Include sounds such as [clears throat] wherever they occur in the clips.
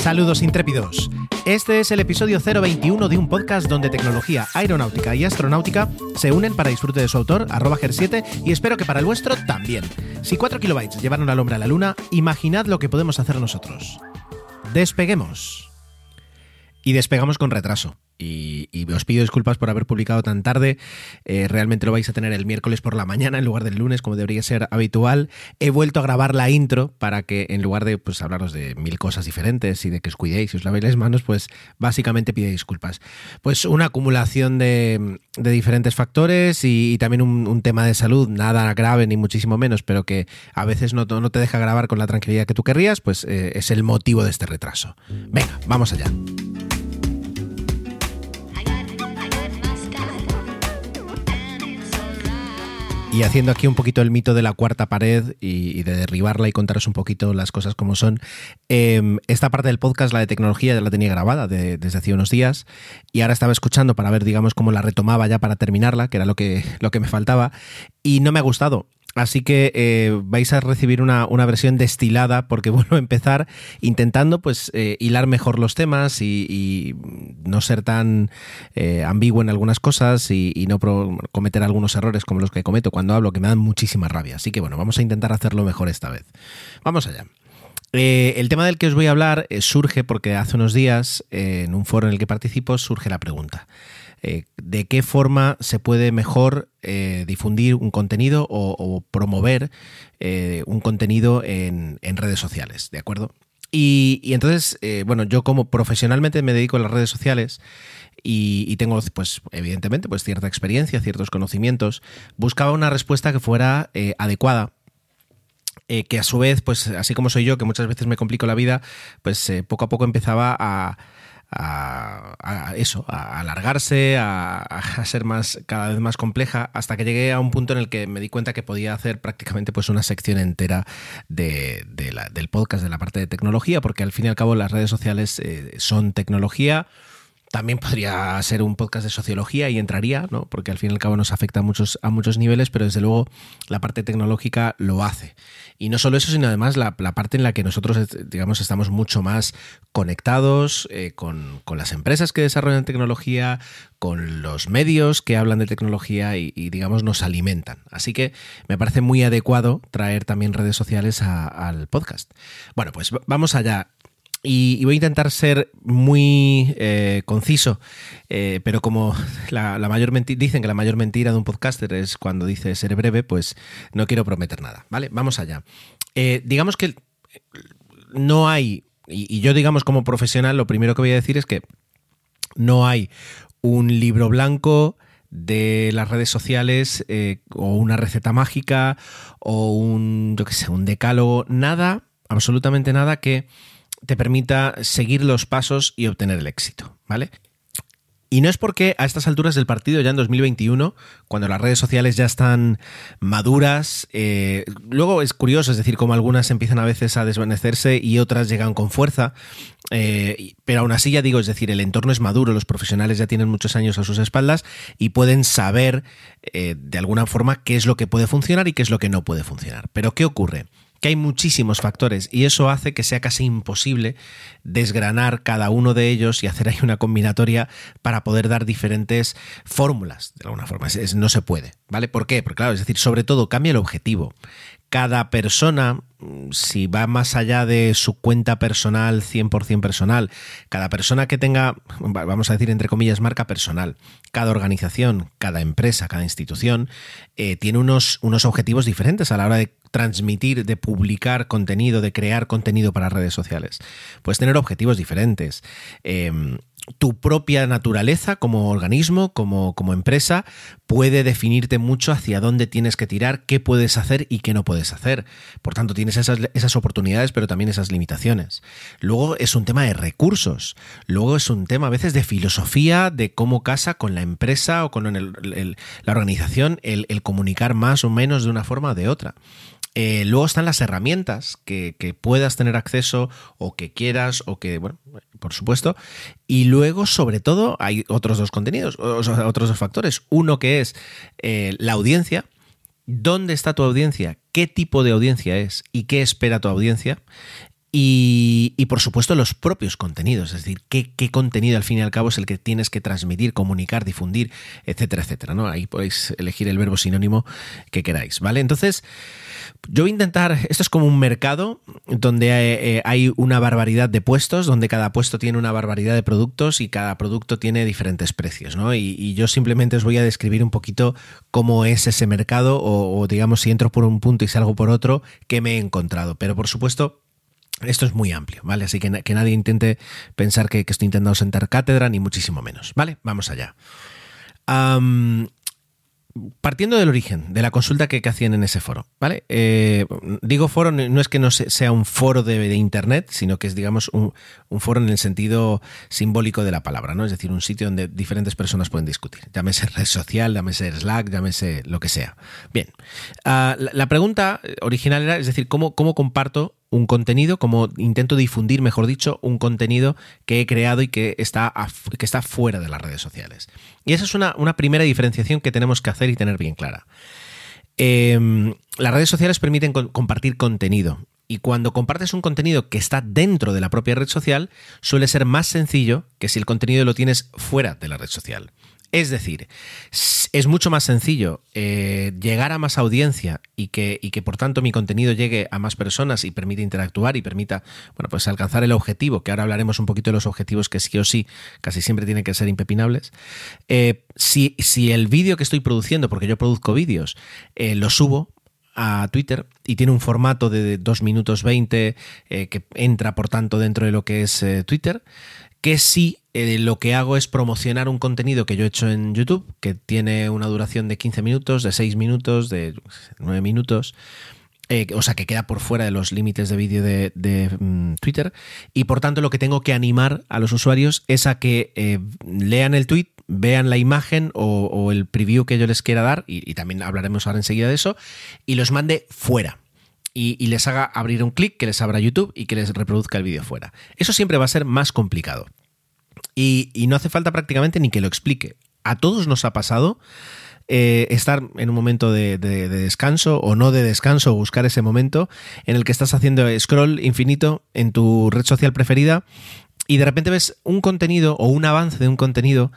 Saludos intrépidos. Este es el episodio 021 de un podcast donde tecnología aeronáutica y astronáutica se unen para disfrute de su autor, arroba GER7, y espero que para el vuestro también. Si 4 kilobytes llevaron al hombre a la luna, imaginad lo que podemos hacer nosotros. Despeguemos. Y despegamos con retraso y, os pido disculpas por haber publicado tan tarde. Eh, realmente lo vais a tener el miércoles por la mañana en lugar del lunes, como debería ser habitual. He vuelto a grabar la intro para que en lugar de pues, hablaros de mil cosas diferentes y de que os cuidéis y os lavéis las manos, pues básicamente pido disculpas. Pues una acumulación de, diferentes factores y, también un, tema de salud, nada grave ni muchísimo menos, pero que a veces no, no te deja grabar con la tranquilidad que tú querrías, pues eh, es el motivo de este retraso. Venga, vamos allá. Y haciendo aquí un poquito el mito de la cuarta pared y, de derribarla y contaros un poquito las cosas como son, em, esta parte del podcast, la de tecnología, ya la tenía grabada desde hace unos días y ahora estaba escuchando para ver, digamos, cómo la retomaba ya para terminarla, que era lo que, lo que me faltaba, y no me ha gustado. Así que eh, vais a recibir una, versión destilada porque [laughs] vuelvo a empezar intentando pues eh, hilar mejor los temas y, no ser tan eh, ambiguo en algunas cosas y, no cometer algunos errores como los que cometo cuando hablo que me dan muchísima rabia. Así que bueno, vamos a intentar hacerlo mejor esta vez. Vamos allá. el tema del que os voy a hablar surge porque hace unos días en un foro en el que participo surge la pregunta. Eh, de qué forma se puede mejor eh, difundir un contenido o, promover eh, un contenido en, redes sociales, ¿de acuerdo? Y, entonces, bueno, yo como profesionalmente me dedico a las redes sociales y, tengo, pues, evidentemente, pues cierta experiencia, ciertos conocimientos, buscaba una respuesta que fuera adecuada que a su vez, pues así como soy yo, que muchas veces me complico la vida, pues poco a poco empezaba a, a, eso, a alargarse, a, ser más, cada vez más compleja, hasta que llegué a un punto en el que me di cuenta que podía hacer prácticamente pues una sección entera de, del podcast de la parte de tecnología, porque al fin y al cabo las redes sociales eh, son tecnología. También podría ser un podcast de sociología y entraría, ¿no? Porque al fin y al cabo nos afecta a muchos, a muchos niveles, pero desde luego la parte tecnológica lo hace. Y no solo eso, sino además la, parte en la que nosotros, digamos, estamos mucho más conectados eh, con, las empresas que desarrollan tecnología, con los medios que hablan de tecnología y, digamos, nos alimentan. Así que me parece muy adecuado traer también redes sociales al podcast. Bueno, pues vamos allá. Y, voy a intentar ser muy eh, conciso, eh, pero como la, mayor dicen que la mayor mentira de un podcaster es cuando dice ser breve, pues no quiero prometer nada, ¿vale? Vamos allá. Eh, digamos que no hay, y, yo digamos como profesional, lo primero que voy a decir es que no hay un libro blanco de las redes sociales o una receta mágica o un, yo qué sé, un decálogo, nada, absolutamente nada que te permita seguir los pasos y obtener el éxito, ¿vale? Y no es porque a estas alturas del partido, ya en 2021, cuando las redes sociales ya están maduras, eh, luego es curioso, es decir, como algunas empiezan a veces a desvanecerse y otras llegan con fuerza, eh, pero aún así ya digo, es decir, el entorno es maduro, los profesionales ya tienen muchos años a sus espaldas y pueden saber eh, de alguna forma qué es lo que puede funcionar y qué es lo que no puede funcionar. Pero ¿qué ocurre? Que hay muchísimos factores y eso hace que sea casi imposible desgranar cada uno de ellos y hacer ahí una combinatoria para poder dar diferentes fórmulas, de alguna forma. no se puede, ¿vale? ¿Por qué? Porque claro, es decir, sobre todo cambia el objetivo. Cada persona, si va más allá de su cuenta personal, 100% personal, cada persona que tenga, vamos a decir entre comillas, marca personal, cada organización, cada empresa, cada institución, eh, tiene unos, unos objetivos diferentes a la hora de transmitir, de publicar contenido, de crear contenido para redes sociales. Puedes tener objetivos diferentes. Em, tu propia naturaleza como organismo, como, como, empresa, puede definirte mucho hacia dónde tienes que tirar, qué puedes hacer y qué no puedes hacer. Por tanto, tienes esas, esas, oportunidades, pero también esas limitaciones. Luego es un tema de recursos. Luego es un tema a veces de filosofía, de cómo casa con la empresa o con la organización el, el comunicar más o menos de una forma o de otra. Eh, luego están las herramientas que, puedas tener acceso o que quieras o que, bueno, por supuesto. Y luego, sobre todo, hay otros dos contenidos, otros dos factores. Uno que es eh, la audiencia. ¿Dónde está tu audiencia? ¿Qué tipo de audiencia es? ¿Y qué espera tu audiencia? Y, por supuesto los propios contenidos, es decir, qué, contenido al fin y al cabo es el que tienes que transmitir, comunicar, difundir, etcétera, etcétera. ¿no? Ahí podéis elegir el verbo sinónimo que queráis, ¿vale? Entonces, yo voy a intentar, esto es como un mercado donde eh, hay una barbaridad de puestos, donde cada puesto tiene una barbaridad de productos y cada producto tiene diferentes precios, ¿no? Y, yo simplemente os voy a describir un poquito cómo es ese mercado o, o digamos si entro por un punto y salgo por otro, qué me he encontrado. Pero por supuesto, esto es muy amplio, ¿vale? Así que, que nadie intente pensar que, estoy intentando sentar cátedra, ni muchísimo menos, ¿vale? Vamos allá. partiendo del origen, de la consulta que, hacían en ese foro, ¿vale? Eh, digo foro, no es que no sea un foro de, Internet, sino que es, digamos, un, foro en el sentido simbólico de la palabra, ¿no? Es decir, un sitio donde diferentes personas pueden discutir. Llámese red social, llámese Slack, llámese lo que sea. Bien, ah, la, pregunta original era, es decir, ¿cómo, cómo comparto un contenido, como intento difundir, mejor dicho, un contenido que he creado y que está, que está fuera de las redes sociales. Y esa es una, primera diferenciación que tenemos que hacer y tener bien clara. Em, las redes sociales permiten compartir contenido. Y cuando compartes un contenido que está dentro de la propia red social, suele ser más sencillo que si el contenido lo tienes fuera de la red social. Es decir, es mucho más sencillo eh, llegar a más audiencia y que, y que por tanto mi contenido llegue a más personas y permita interactuar y permita bueno, pues alcanzar el objetivo, que ahora hablaremos un poquito de los objetivos que sí o sí casi siempre tienen que ser impepinables. Eh, si, si, el vídeo que estoy produciendo, porque yo produzco vídeos, eh, lo subo, a Twitter y tiene un formato de 2 minutos 20 que entra por tanto dentro de lo que es Twitter, que si eh, lo que hago es promocionar un contenido que yo he hecho en YouTube, que tiene una duración de 15 minutos, de 6 minutos, de 9 minutos. Eh, o sea, que queda por fuera de los límites de vídeo de, mm, Twitter. Y por tanto, lo que tengo que animar a los usuarios es a que eh, lean el tweet, vean la imagen o, el preview que yo les quiera dar, y, también hablaremos ahora enseguida de eso, y los mande fuera. Y, les haga abrir un clic que les abra YouTube y que les reproduzca el vídeo fuera. Eso siempre va a ser más complicado. Y, no hace falta prácticamente ni que lo explique. A todos nos ha pasado eh, estar en un momento de, descanso o no de descanso, buscar ese momento en el que estás haciendo scroll infinito en tu red social preferida y de repente ves un contenido o un avance de un contenido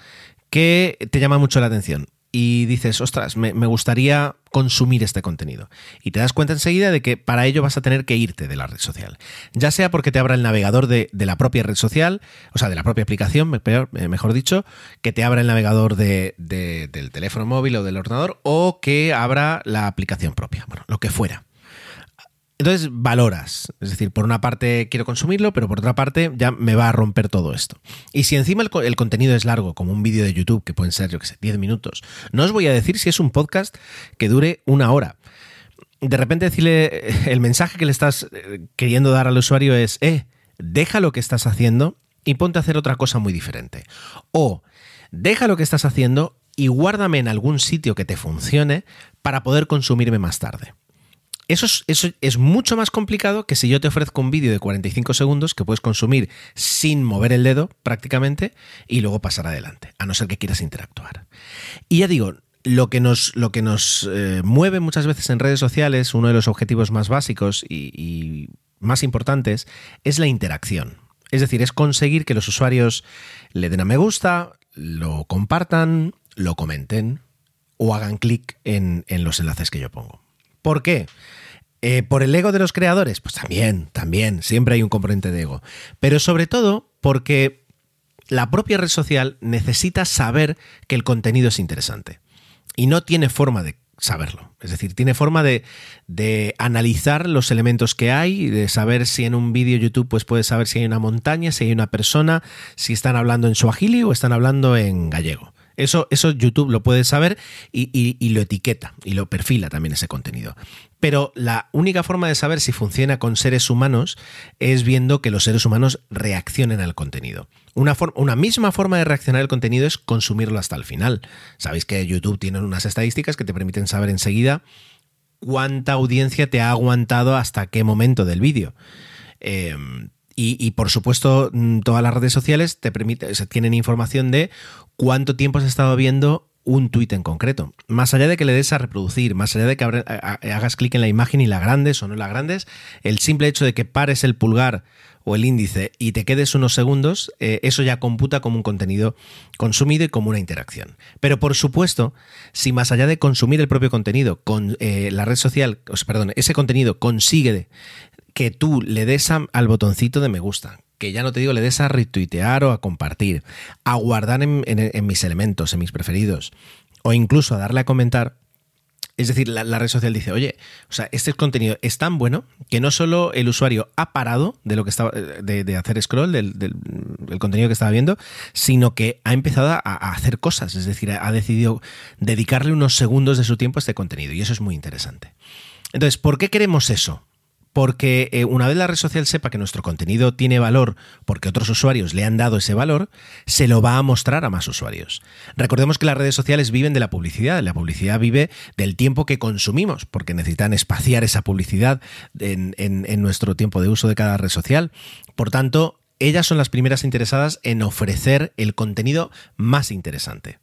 que te llama mucho la atención y dices, ostras, me, gustaría consumir este contenido. Y te das cuenta enseguida de que para ello vas a tener que irte de la red social. Ya sea porque te abra el navegador de, la propia red social, o sea, de la propia aplicación, eh, mejor dicho, que te abra el navegador del teléfono móvil o del ordenador, o que abra la aplicación propia, bueno, lo que fuera. Entonces valoras, es decir, por una parte quiero consumirlo, pero por otra parte ya me va a romper todo esto. Y si encima el, contenido es largo, como un vídeo de YouTube, que pueden ser, yo que sé, 10 minutos, no os voy a decir si es un podcast que dure una hora. De repente decirle, el mensaje que le estás eh, queriendo dar al usuario es, eh, deja lo que estás haciendo y ponte a hacer otra cosa muy diferente. O deja lo que estás haciendo y guárdame en algún sitio que te funcione para poder consumirme más tarde. Eso es, mucho más complicado que si yo te ofrezco un vídeo de 45 segundos que puedes consumir sin mover el dedo prácticamente y luego pasar adelante, a no ser que quieras interactuar. Y ya digo, lo que nos, lo que nos eh, mueve muchas veces en redes sociales, uno de los objetivos más básicos y, más importantes, es la interacción. Es decir, es conseguir que los usuarios le den a me gusta, lo compartan, lo comenten o hagan clic en, los enlaces que yo pongo. ¿Por qué? Eh, ¿Por el ego de los creadores? Pues también, también, siempre hay un componente de ego. Pero sobre todo porque la propia red social necesita saber que el contenido es interesante y no tiene forma de saberlo. Es decir, tiene forma de, analizar los elementos que hay, de saber si en un vídeo YouTube pues puedes saber si hay una montaña, si hay una persona, si están hablando en suajili o están hablando en gallego. Eso, eso YouTube lo puede saber y, lo etiqueta y lo perfila también ese contenido. Pero la única forma de saber si funciona con seres humanos es viendo que los seres humanos reaccionen al contenido. Una, una misma forma de reaccionar al contenido es consumirlo hasta el final. Sabéis que YouTube tiene unas estadísticas que te permiten saber enseguida cuánta audiencia te ha aguantado hasta qué momento del vídeo. Em, y, por supuesto, mm, todas las redes sociales te permiten, tienen información de cuánto tiempo has estado viendo un tuit en concreto. Más allá de que le des a reproducir, más allá de que hagas clic en la imagen y la grandes o no la grandes, el simple hecho de que pares el pulgar o el índice y te quedes unos segundos, eh, eso ya computa como un contenido consumido y como una interacción. Pero por supuesto, si más allá de consumir el propio contenido, con eh, la red social, perdón, ese contenido consigue que tú le des al botoncito de me gusta, que ya no te digo le des a retuitear o a compartir, a guardar en, mis elementos, en mis preferidos, o incluso a darle a comentar, es decir, la, red social dice, oye, o sea, este contenido es tan bueno que no solo el usuario ha parado de lo que estaba de, hacer scroll del, contenido que estaba viendo, sino que ha empezado a, a, hacer cosas, es decir, ha decidido dedicarle unos segundos de su tiempo a este contenido y eso es muy interesante. Entonces, ¿por qué queremos eso? Porque eh, una vez la red social sepa que nuestro contenido tiene valor porque otros usuarios le han dado ese valor, se lo va a mostrar a más usuarios. Recordemos que las redes sociales viven de la publicidad, la publicidad vive del tiempo que consumimos, porque necesitan espaciar esa publicidad en, en nuestro tiempo de uso de cada red social. Por tanto, ellas son las primeras interesadas en ofrecer el contenido más interesante.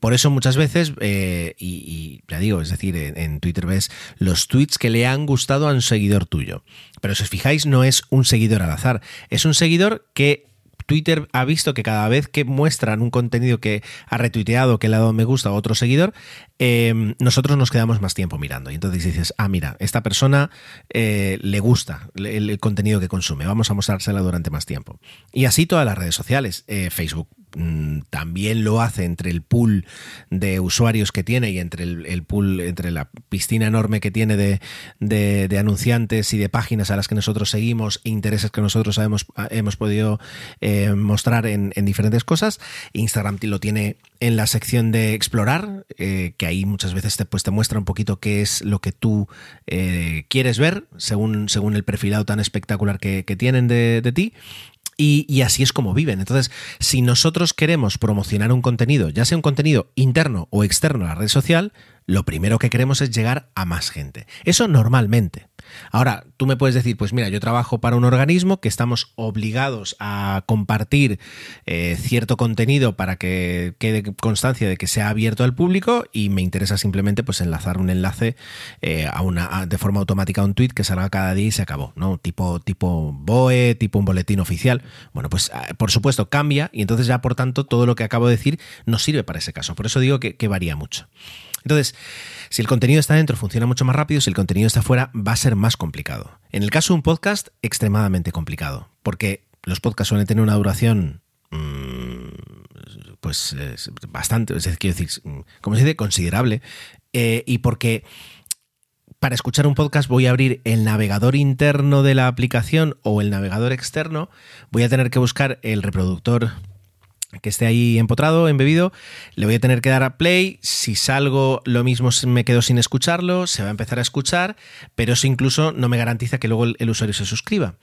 Por eso muchas veces, eh, y, ya digo, es decir, en, Twitter ves los tweets que le han gustado a un seguidor tuyo. Pero si os fijáis, no es un seguidor al azar, es un seguidor que Twitter ha visto que cada vez que muestran un contenido que ha retuiteado, que le ha dado me gusta a otro seguidor, eh, nosotros nos quedamos más tiempo mirando. Y entonces dices, ah, mira, esta persona eh, le gusta el, contenido que consume, vamos a mostrársela durante más tiempo. Y así todas las redes sociales. Facebook también lo hace entre el pool de usuarios que tiene y entre el, pool, entre la piscina enorme que tiene de, anunciantes y de páginas a las que nosotros seguimos e intereses que nosotros hemos, hemos podido eh, mostrar en, diferentes cosas. Instagram lo tiene en la sección de explorar, eh, que ahí muchas veces te, pues, te muestra un poquito qué es lo que tú eh, quieres ver, según, según el perfilado tan espectacular que, tienen de ti. Y, así es como viven. Entonces, si nosotros queremos promocionar un contenido, ya sea un contenido interno o externo a la red social, lo primero que queremos es llegar a más gente. Eso normalmente. Ahora, tú me puedes decir, pues mira, yo trabajo para un organismo que estamos obligados a compartir eh, cierto contenido para que quede constancia de que sea abierto al público y me interesa simplemente pues enlazar un enlace eh, a una, de forma automática a un tweet que salga cada día y se acabó, ¿no? Tipo, tipo BOE, tipo un boletín oficial. Bueno, pues ah, por supuesto cambia y entonces ya por tanto todo lo que acabo de decir no sirve para ese caso. Por eso digo que varía mucho. Entonces, si el contenido está dentro, funciona mucho más rápido, si el contenido está fuera, va a ser más complicado. En el caso de un podcast, extremadamente complicado, porque los podcasts suelen tener una duración mm, pues bastante, es decir, quiero decir, como se dice, considerable, eh, y porque para escuchar un podcast voy a abrir el navegador interno de la aplicación o el navegador externo, voy a tener que buscar el reproductor que esté ahí empotrado, embebido, le voy a tener que dar a play, si salgo lo mismo me quedo sin escucharlo, se va a empezar a escuchar, pero eso incluso no me garantiza que luego el, usuario se suscriba.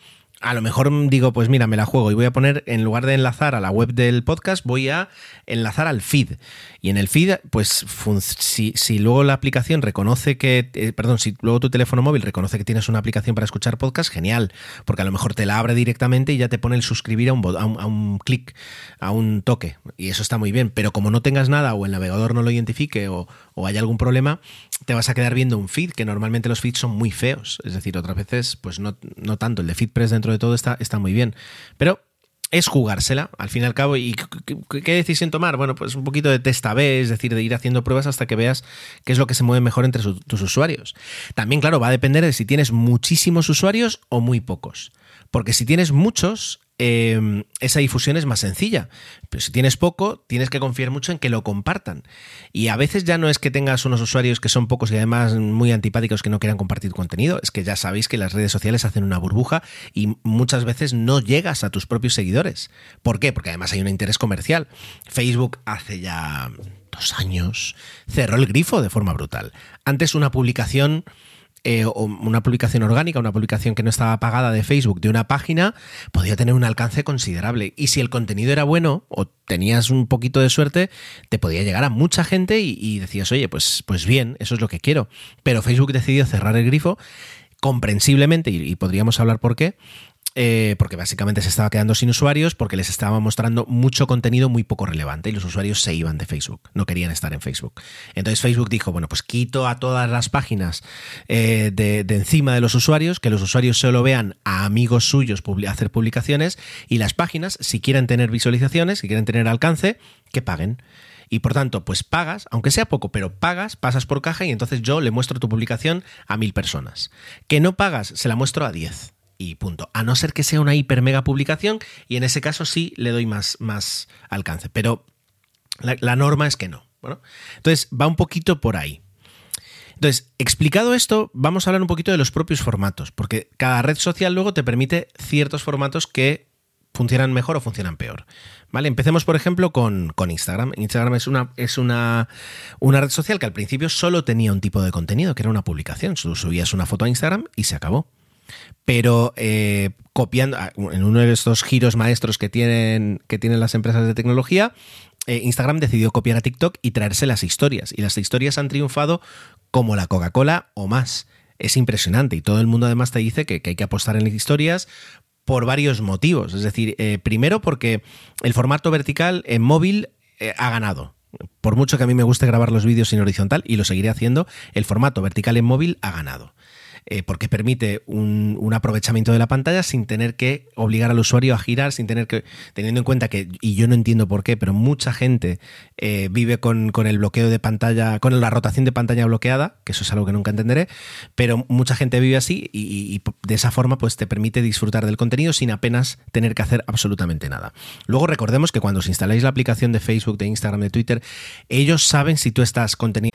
A lo mejor digo, pues mira, me la juego y voy a poner, en lugar de enlazar a la web del podcast, voy a enlazar al feed. Y en el feed, pues si, si luego la aplicación reconoce que, eh, perdón, si luego tu teléfono móvil reconoce que tienes una aplicación para escuchar podcast, genial, porque a lo mejor te la abre directamente y ya te pone el suscribir a un, a un, a un clic, a un toque. Y eso está muy bien, pero como no tengas nada o el navegador no lo identifique o, o hay algún problema, te vas a quedar viendo un feed, que normalmente los feeds son muy feos. Es decir, otras veces, pues no, no tanto. El de FeedPress dentro de todo está, está muy bien. Pero es jugársela, al fin y al cabo. ¿Y qué decisión tomar? Bueno, pues un poquito de testa B, es decir, de ir haciendo pruebas hasta que veas qué es lo que se mueve mejor entre tus usuarios. También, claro, va a depender de si tienes muchísimos usuarios o muy pocos. Porque si tienes muchos, Em, esa difusión es más sencilla. Pero si tienes poco, tienes que confiar mucho en que lo compartan. Y a veces ya no es que tengas unos usuarios que son pocos y además muy antipáticos que no quieran compartir contenido, es que ya sabéis que las redes sociales hacen una burbuja y muchas veces no llegas a tus propios seguidores. ¿Por qué? Porque además hay un interés comercial. Facebook hace ya dos años cerró el grifo de forma brutal. Antes una publicación eh, una publicación orgánica, una publicación que no estaba pagada de Facebook de una página, podía tener un alcance considerable. Y si el contenido era bueno o tenías un poquito de suerte, te podía llegar a mucha gente y, decías, oye, pues, pues bien, eso es lo que quiero. Pero Facebook decidió cerrar el grifo comprensiblemente, y, podríamos hablar por qué, eh, porque básicamente se estaba quedando sin usuarios, porque les estaba mostrando mucho contenido muy poco relevante y los usuarios se iban de Facebook, no querían estar en Facebook. Entonces Facebook dijo, bueno, pues quito a todas las páginas eh, de, encima de los usuarios, que los usuarios solo vean a amigos suyos hacer publicaciones y las páginas, si quieren tener visualizaciones, si quieren tener alcance, que paguen. Y por tanto, pues pagas, aunque sea poco, pero pagas, pasas por caja y entonces yo le muestro tu publicación a mil personas. Que no pagas, se la muestro a diez y punto. A no ser que sea una hiper mega publicación y en ese caso sí le doy más, más alcance. Pero la, norma es que no. Bueno, entonces va un poquito por ahí. Entonces, explicado esto, vamos a hablar un poquito de los propios formatos, porque cada red social luego te permite ciertos formatos que funcionan mejor o funcionan peor. ¿Vale? Empecemos, por ejemplo, con, con, Instagram. Instagram es, una, es una, una, red social que al principio solo tenía un tipo de contenido, que era una publicación. subías una foto a Instagram y se acabó pero eh, copiando ah, en uno de estos giros maestros que tienen, que tienen las empresas de tecnología, eh, Instagram decidió copiar a TikTok y traerse las historias. Y las historias han triunfado como la Coca-Cola o más. Es impresionante y todo el mundo además te dice que, hay que apostar en las historias por varios motivos. Es decir, eh, primero porque el formato vertical en móvil ha ganado. Por mucho que a mí me guste grabar los vídeos en horizontal y lo seguiré haciendo, el formato vertical en móvil ha ganado. Eh, porque permite un, aprovechamiento de la pantalla sin tener que obligar al usuario a girar, sin tener que, teniendo en cuenta que, y yo no entiendo por qué, pero mucha gente eh, vive con, el bloqueo de pantalla, con la rotación de pantalla bloqueada, que eso es algo que nunca entenderé, pero mucha gente vive así y, de esa forma pues te permite disfrutar del contenido sin apenas tener que hacer absolutamente nada. Luego recordemos que cuando os instaláis la aplicación de Facebook, de Instagram, de Twitter, ellos saben si tú estás contenido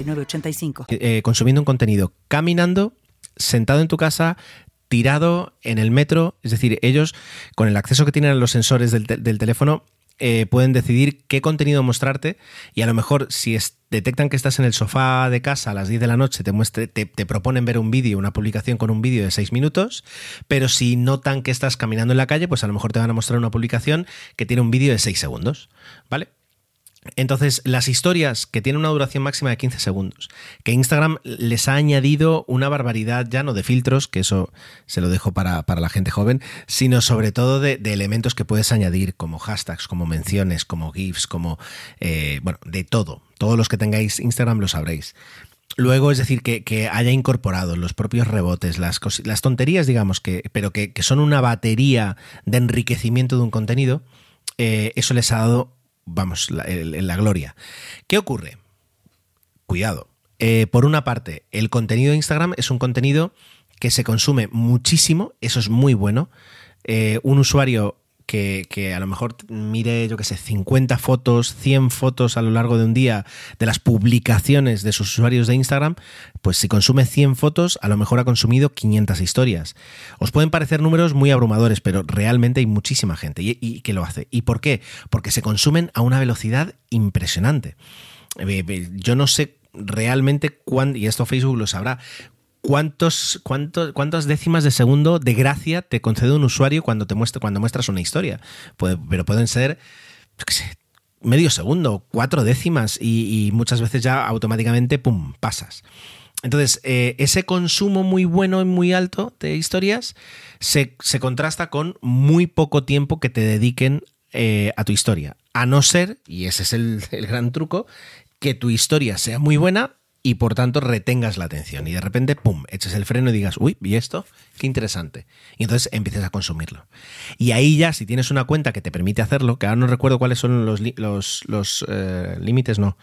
8985. Eh, consumiendo un contenido caminando, sentado en tu casa, tirado en el metro. Es decir, ellos, con el acceso que tienen a los sensores del, teléfono, eh, pueden decidir qué contenido mostrarte y a lo mejor si detectan que estás en el sofá de casa a las 10 de la noche, te, muestre, te, proponen ver un vídeo, una publicación con un vídeo de 6 minutos, pero si notan que estás caminando en la calle, pues a lo mejor te van a mostrar una publicación que tiene un vídeo de 6 segundos, ¿vale? Entonces, las historias que tienen una duración máxima de 15 segundos, que Instagram les ha añadido una barbaridad ya no de filtros, que eso se lo dejo para, la gente joven, sino sobre todo de, elementos que puedes añadir, como hashtags, como menciones, como GIFs, como, eh, bueno, de todo. Todos los que tengáis Instagram lo sabréis. Luego, es decir, que, haya incorporado los propios rebotes, las, las tonterías, digamos, que, pero que, son una batería de enriquecimiento de un contenido, eh, eso les ha dado vamos, en la, gloria. ¿Qué ocurre? Cuidado. Eh, por una parte, el contenido de Instagram es un contenido que se consume muchísimo, eso es muy bueno. Eh, un usuario que, a lo mejor mire, yo qué sé, 50 fotos, 100 fotos a lo largo de un día de las publicaciones de sus usuarios de Instagram, pues si consume 100 fotos, a lo mejor ha consumido 500 historias. Os pueden parecer números muy abrumadores, pero realmente hay muchísima gente y, que lo hace. ¿Y por qué? Porque se consumen a una velocidad impresionante. Eh, yo no sé realmente cuándo, y esto Facebook lo sabrá, cuántos, cuántas décimas de segundo de gracia te concede un usuario cuando, te muestra, cuando muestras una historia. pero pueden ser, medio segundo, cuatro décimas y, muchas veces ya automáticamente, ¡pum!, pasas. Entonces, eh, ese consumo muy bueno y muy alto de historias se, contrasta con muy poco tiempo que te dediquen eh, a tu historia. A no ser, y ese es el, el gran truco, que tu historia sea muy buena y por tanto retengas la atención y de repente, ¡pum!, eches el freno y digas, uy, ¿y esto? Qué interesante. Y entonces empieces a consumirlo. Y ahí ya, si tienes una cuenta que te permite hacerlo, que ahora no recuerdo cuáles son los, los, eh, límites, no,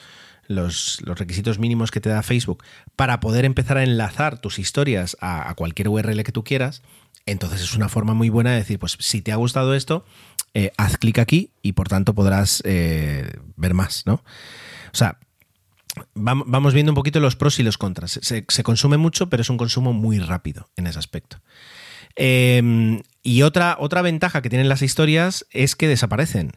los, los, requisitos mínimos que te da Facebook para poder empezar a enlazar tus historias a, cualquier URL que tú quieras, entonces es una forma muy buena de decir, pues si te ha gustado esto, eh, haz clic aquí y por tanto podrás eh, ver más, ¿no? O sea, vamos viendo un poquito los pros y los contras. Se, consume mucho, pero es un consumo muy rápido en ese aspecto. Eh, y otra, otra ventaja que tienen las historias es que desaparecen.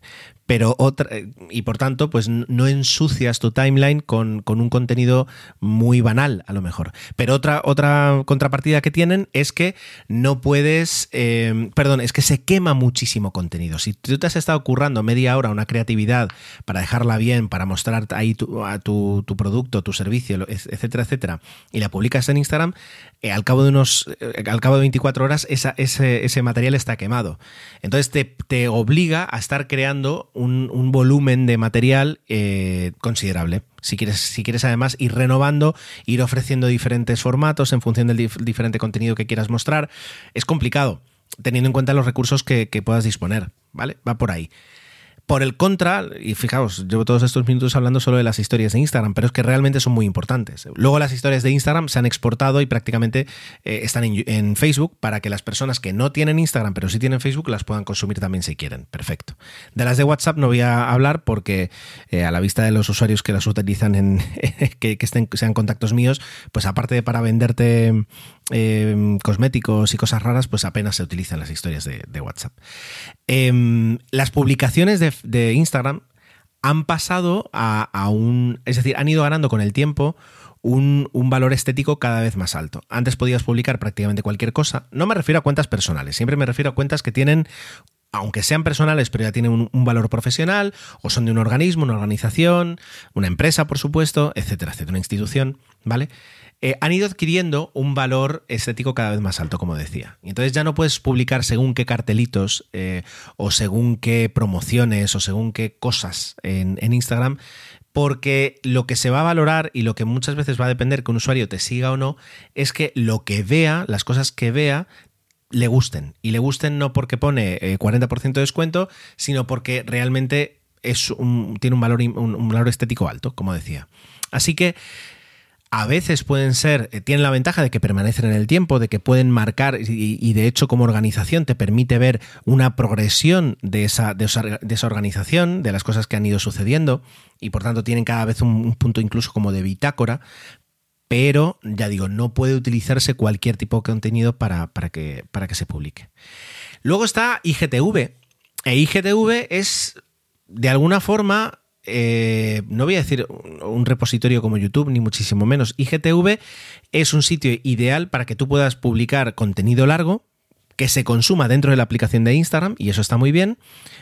Pero otra, y por tanto, pues no ensucias tu timeline con, un contenido muy banal, a lo mejor. Pero otra, otra contrapartida que tienen es que no puedes. Eh, perdón, es que se quema muchísimo contenido. Si tú te has estado currando media hora una creatividad para dejarla bien, para mostrar ahí tu, a tu, producto, tu servicio, etcétera, etcétera, y la publicas en Instagram, eh, al cabo de unos. Eh, al cabo de 24 horas, esa, ese, ese material está quemado. Entonces te, obliga a estar creando un, volumen de material eh, considerable. Si quieres, si quieres además ir renovando, ir ofreciendo diferentes formatos en función del diferente contenido que quieras mostrar, es complicado, teniendo en cuenta los recursos que, que puedas disponer. ¿Vale? Va por ahí. Por el contra, y fijaos, llevo todos estos minutos hablando solo de las historias de Instagram, pero es que realmente son muy importantes. Luego las historias de Instagram se han exportado y prácticamente eh, están en, Facebook para que las personas que no tienen Instagram pero sí tienen Facebook las puedan consumir también si quieren. Perfecto. De las de WhatsApp no voy a hablar porque eh, a la vista de los usuarios que las utilizan en [laughs] que, estén, sean contactos míos, pues aparte de para venderte eh, cosméticos y cosas raras, pues apenas se utilizan las historias de, WhatsApp. Em, las publicaciones de, Instagram han pasado a, un. Es decir, han ido ganando con el tiempo un, valor estético cada vez más alto. Antes podías publicar prácticamente cualquier cosa. No me refiero a cuentas personales, siempre me refiero a cuentas que tienen. Aunque sean personales, pero ya tienen un, valor profesional, o son de un organismo, una organización, una empresa, por supuesto, etcétera, etcétera, una institución, ¿vale? Eh, han ido adquiriendo un valor estético cada vez más alto, como decía. Y entonces ya no puedes publicar según qué cartelitos eh, o según qué promociones o según qué cosas en, Instagram, porque lo que se va a valorar y lo que muchas veces va a depender que un usuario te siga o no, es que lo que vea, las cosas que vea, le gusten. Y le gusten no porque pone 40% eh, de descuento, sino porque realmente es tiene un valor, un valor estético alto, como decía. Así que a veces pueden ser, eh, tienen la ventaja de que permanecen en el tiempo, de que pueden marcar y, de hecho como organización te permite ver una progresión de esa, de esa, organización, de las cosas que han ido sucediendo y por tanto tienen cada vez un, punto incluso como de bitácora, pero ya digo, no puede utilizarse cualquier tipo de contenido para, para, que, para que se publique. Luego está IGTV. E IGTV es de alguna forma eh, no voy a decir un repositorio como YouTube, ni muchísimo menos. IGTV es un sitio ideal para que tú puedas publicar contenido largo que se consuma dentro de la aplicación de Instagram, y eso está muy bien.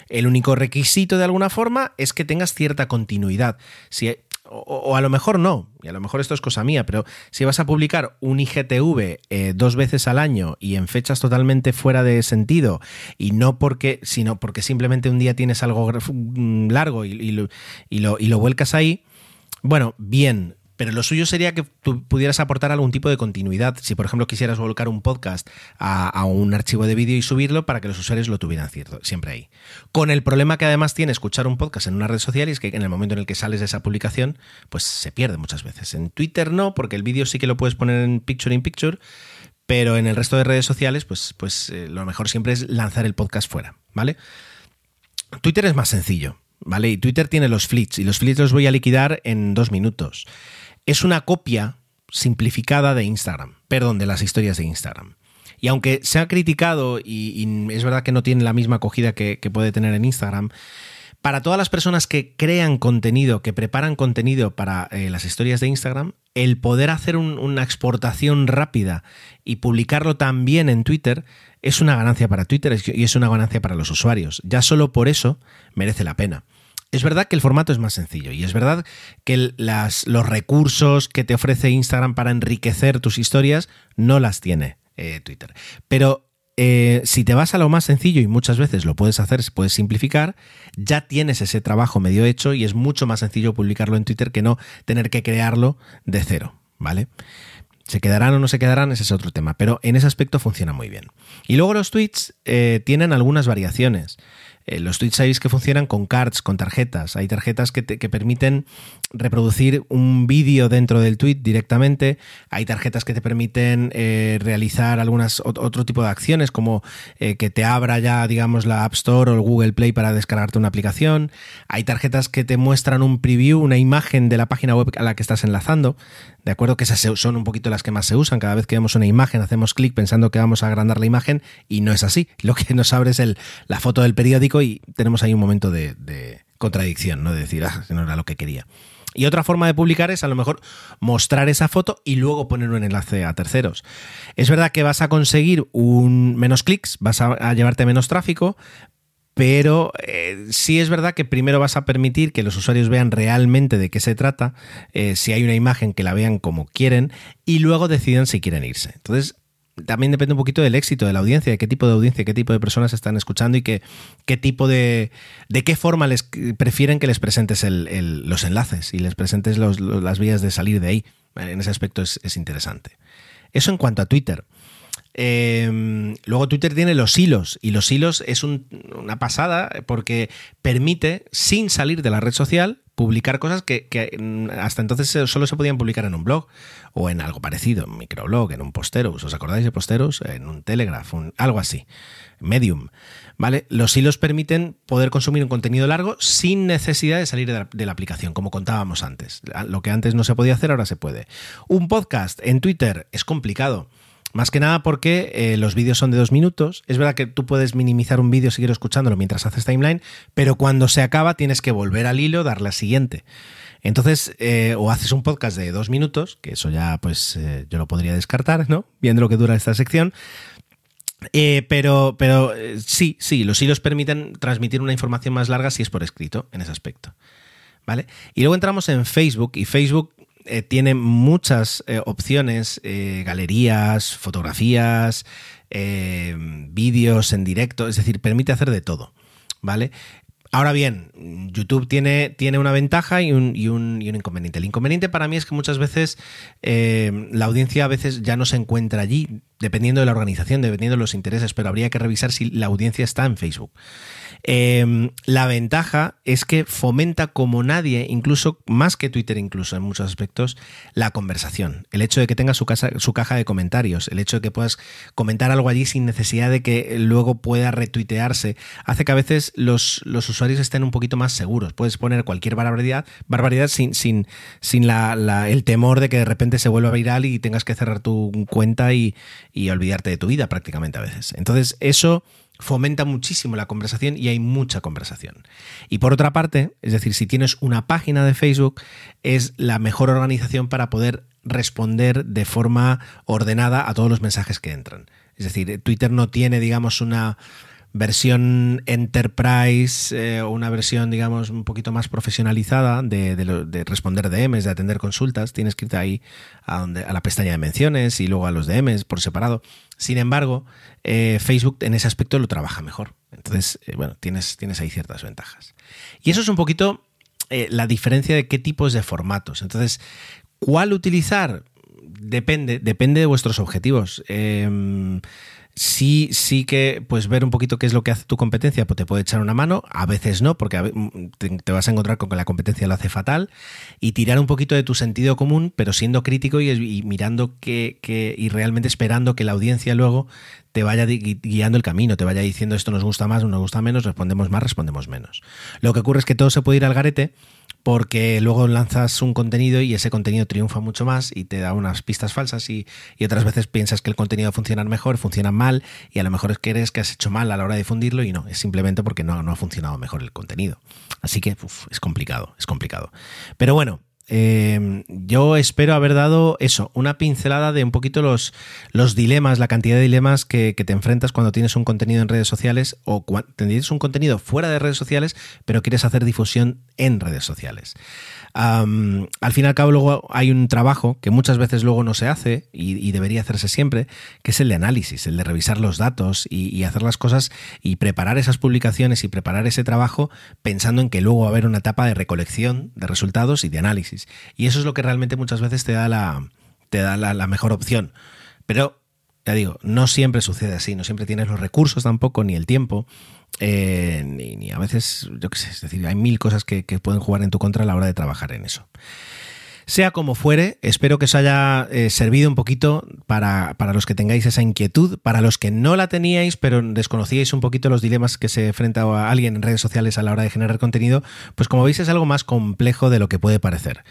El único requisito de alguna forma es que tengas cierta continuidad. Si o, a lo mejor no, y a lo mejor esto es cosa mía, pero si vas a publicar un IGTV eh, dos veces al año y en fechas totalmente fuera de sentido, y no porque, sino porque simplemente un día tienes algo mm, largo y, lo, y lo vuelcas ahí, bueno, bien, pero lo suyo sería que tú pudieras aportar algún tipo de continuidad. Si, por ejemplo, quisieras volcar un podcast a, un archivo de vídeo y subirlo para que los usuarios lo tuvieran cierto, siempre ahí. Con el problema que además tiene escuchar un podcast en una red social y es que en el momento en el que sales de esa publicación, pues se pierde muchas veces. En Twitter no, porque el vídeo sí que lo puedes poner en picture in picture, pero en el resto de redes sociales, pues, pues eh, lo mejor siempre es lanzar el podcast fuera, ¿vale? Twitter es más sencillo, ¿vale? Y Twitter tiene los flits, y los flits los voy a liquidar en dos minutos es una copia simplificada de Instagram, perdón, de las historias de Instagram. Y aunque se ha criticado y, es verdad que no tiene la misma acogida que, puede tener en Instagram, para todas las personas que crean contenido, que preparan contenido para eh, las historias de Instagram, el poder hacer una exportación rápida y publicarlo también en Twitter es una ganancia para Twitter y es una ganancia para los usuarios. Ya solo por eso merece la pena. Es verdad que el formato es más sencillo y es verdad que los recursos que te ofrece Instagram para enriquecer tus historias no las tiene eh, Twitter. Pero eh, si te vas a lo más sencillo y muchas veces lo puedes hacer, puedes simplificar, ya tienes ese trabajo medio hecho y es mucho más sencillo publicarlo en Twitter que no tener que crearlo de cero, ¿vale? Se quedarán o no se quedarán, ese es otro tema, pero en ese aspecto funciona muy bien. Y luego los tweets eh, tienen algunas variaciones. Eh, los tweets sabéis que funcionan con cards, con tarjetas. Hay tarjetas que, permiten reproducir un vídeo dentro del tweet directamente. Hay tarjetas que te permiten eh, realizar algunas otro tipo de acciones, como eh, que te abra ya, digamos, la App Store o el Google Play para descargarte una aplicación. Hay tarjetas que te muestran un preview, una imagen de la página web a la que estás enlazando. De acuerdo que esas son un poquito las que más se usan. Cada vez que vemos una imagen hacemos clic pensando que vamos a agrandar la imagen y no es así. Lo que nos abre es el, la foto del periódico y tenemos ahí un momento de, contradicción, ¿no? De decir, ah, no era lo que quería. Y otra forma de publicar es a lo mejor mostrar esa foto y luego poner un enlace a terceros. Es verdad que vas a conseguir un menos clics, vas a, llevarte menos tráfico, pero eh, sí es verdad que primero vas a permitir que los usuarios vean realmente de qué se trata, eh, si hay una imagen que la vean como quieren y luego decidan si quieren irse. Entonces, también depende un poquito del éxito de la audiencia, de qué tipo de audiencia, qué tipo de personas están escuchando y qué, qué tipo de. de qué forma les prefieren que les presentes los enlaces y les presentes las vías de salir de ahí. En ese aspecto es, interesante. Eso en cuanto a Twitter. Em, luego Twitter tiene los hilos y los hilos es una pasada porque permite, sin salir de la red social, publicar cosas que, mm, hasta entonces solo se podían publicar en un blog o en algo parecido, en un microblog, en un posteros. ¿Os acordáis de posteros? En un Telegraph, algo así. Medium. ¿Vale? Los hilos permiten poder consumir un contenido largo sin necesidad de salir de la, aplicación, como contábamos antes. Lo que antes no se podía hacer, ahora se puede. Un podcast en Twitter es complicado. Más que nada porque eh, los vídeos son de dos minutos. Es verdad que tú puedes minimizar un vídeo, seguir escuchándolo mientras haces timeline, pero cuando se acaba tienes que volver al hilo, darle a siguiente. Entonces, eh, o haces un podcast de dos minutos, que eso ya pues eh, yo lo podría descartar, ¿no? Viendo lo que dura esta sección. pero, pero sí, sí, los hilos permiten transmitir una información más larga si es por escrito en ese aspecto. ¿Vale? Y luego entramos en Facebook y Facebook eh, tiene muchas eh, opciones, eh, galerías, fotografías, vídeos en directo, es decir, permite hacer de todo, ¿vale? Ahora bien, YouTube tiene, tiene una ventaja y un, y, un, y un, inconveniente. El inconveniente para mí es que muchas veces la audiencia a veces ya no se encuentra allí dependiendo de la organización, dependiendo de los intereses, pero habría que revisar si la audiencia está en Facebook. Em, la ventaja es que fomenta como nadie, incluso más que Twitter, incluso en muchos aspectos, la conversación. El hecho de que tenga su, su caja de comentarios, el hecho de que puedas comentar algo allí sin necesidad de que luego pueda retuitearse, hace que a veces los, los usuarios estén un poquito más seguros. Puedes poner cualquier barbaridad, barbaridad sin, sin, sin la, el temor de que de repente se vuelva viral y tengas que cerrar tu cuenta y, y olvidarte de tu vida prácticamente a veces. Entonces, eso fomenta muchísimo la conversación y hay mucha conversación. Y por otra parte, es decir, si tienes una página de Facebook, es la mejor organización para poder responder de forma ordenada a todos los mensajes que entran. Es decir, Twitter no tiene, digamos, una versión enterprise eh, o una versión, digamos, un poquito más profesionalizada de, de, responder DMs, de atender consultas. Tienes que ahí a, donde, a la pestaña de menciones y luego a los DMs por separado. Sin embargo, eh, Facebook en ese aspecto lo trabaja mejor. Entonces, eh, bueno, tienes, tienes ahí ciertas ventajas. Y eso es un poquito la diferencia de qué tipos de formatos. Entonces, ¿cuál utilizar? Depende, depende de vuestros objetivos. Sí, sí que pues ver un poquito qué es lo que hace tu competencia, pues te puede echar una mano, a veces no, porque mm, te, vas a encontrar con que la competencia lo hace fatal, y tirar un poquito de tu sentido común, pero siendo crítico y, mirando que, que, y realmente esperando que la audiencia luego te vaya guiando el camino, te vaya diciendo esto nos gusta más, nos gusta menos, respondemos más, respondemos menos. Lo que ocurre es que todo se puede ir al garete porque luego lanzas un contenido y ese contenido triunfa mucho más y te da unas pistas falsas y, otras veces piensas que el contenido funciona mejor, funciona mal y a lo mejor es que has hecho mal a la hora de difundirlo y no, es simplemente porque no, no ha funcionado mejor el contenido. Así que es complicado, es complicado. Pero bueno, Em, yo espero haber dado eso, una pincelada de un poquito los, los dilemas, la cantidad de dilemas que, te enfrentas cuando tienes un contenido en redes sociales o cuando tienes un contenido fuera de redes sociales, pero quieres hacer difusión en redes sociales al fin y al cabo luego hay un trabajo que muchas veces luego no se hace y, debería hacerse siempre, que es el de análisis, el de revisar los datos y, hacer las cosas y preparar esas publicaciones y preparar ese trabajo pensando en que luego va a haber una etapa de recolección de resultados y de análisis. Y eso es lo que realmente muchas veces te da la, te da la mejor opción. Pero ya digo, no siempre sucede así, no siempre tienes los recursos tampoco, ni el tiempo, eh, ni, a veces, yo qué sé, es decir, hay mil cosas que, pueden jugar en tu contra a la hora de trabajar en eso. Sea como fuere, espero que os haya eh, servido un poquito para, para, los que tengáis esa inquietud, para los que no la teníais, pero desconocíais un poquito los dilemas que se enfrenta alguien en redes sociales a la hora de generar contenido, pues como veis es algo más complejo de lo que puede parecer.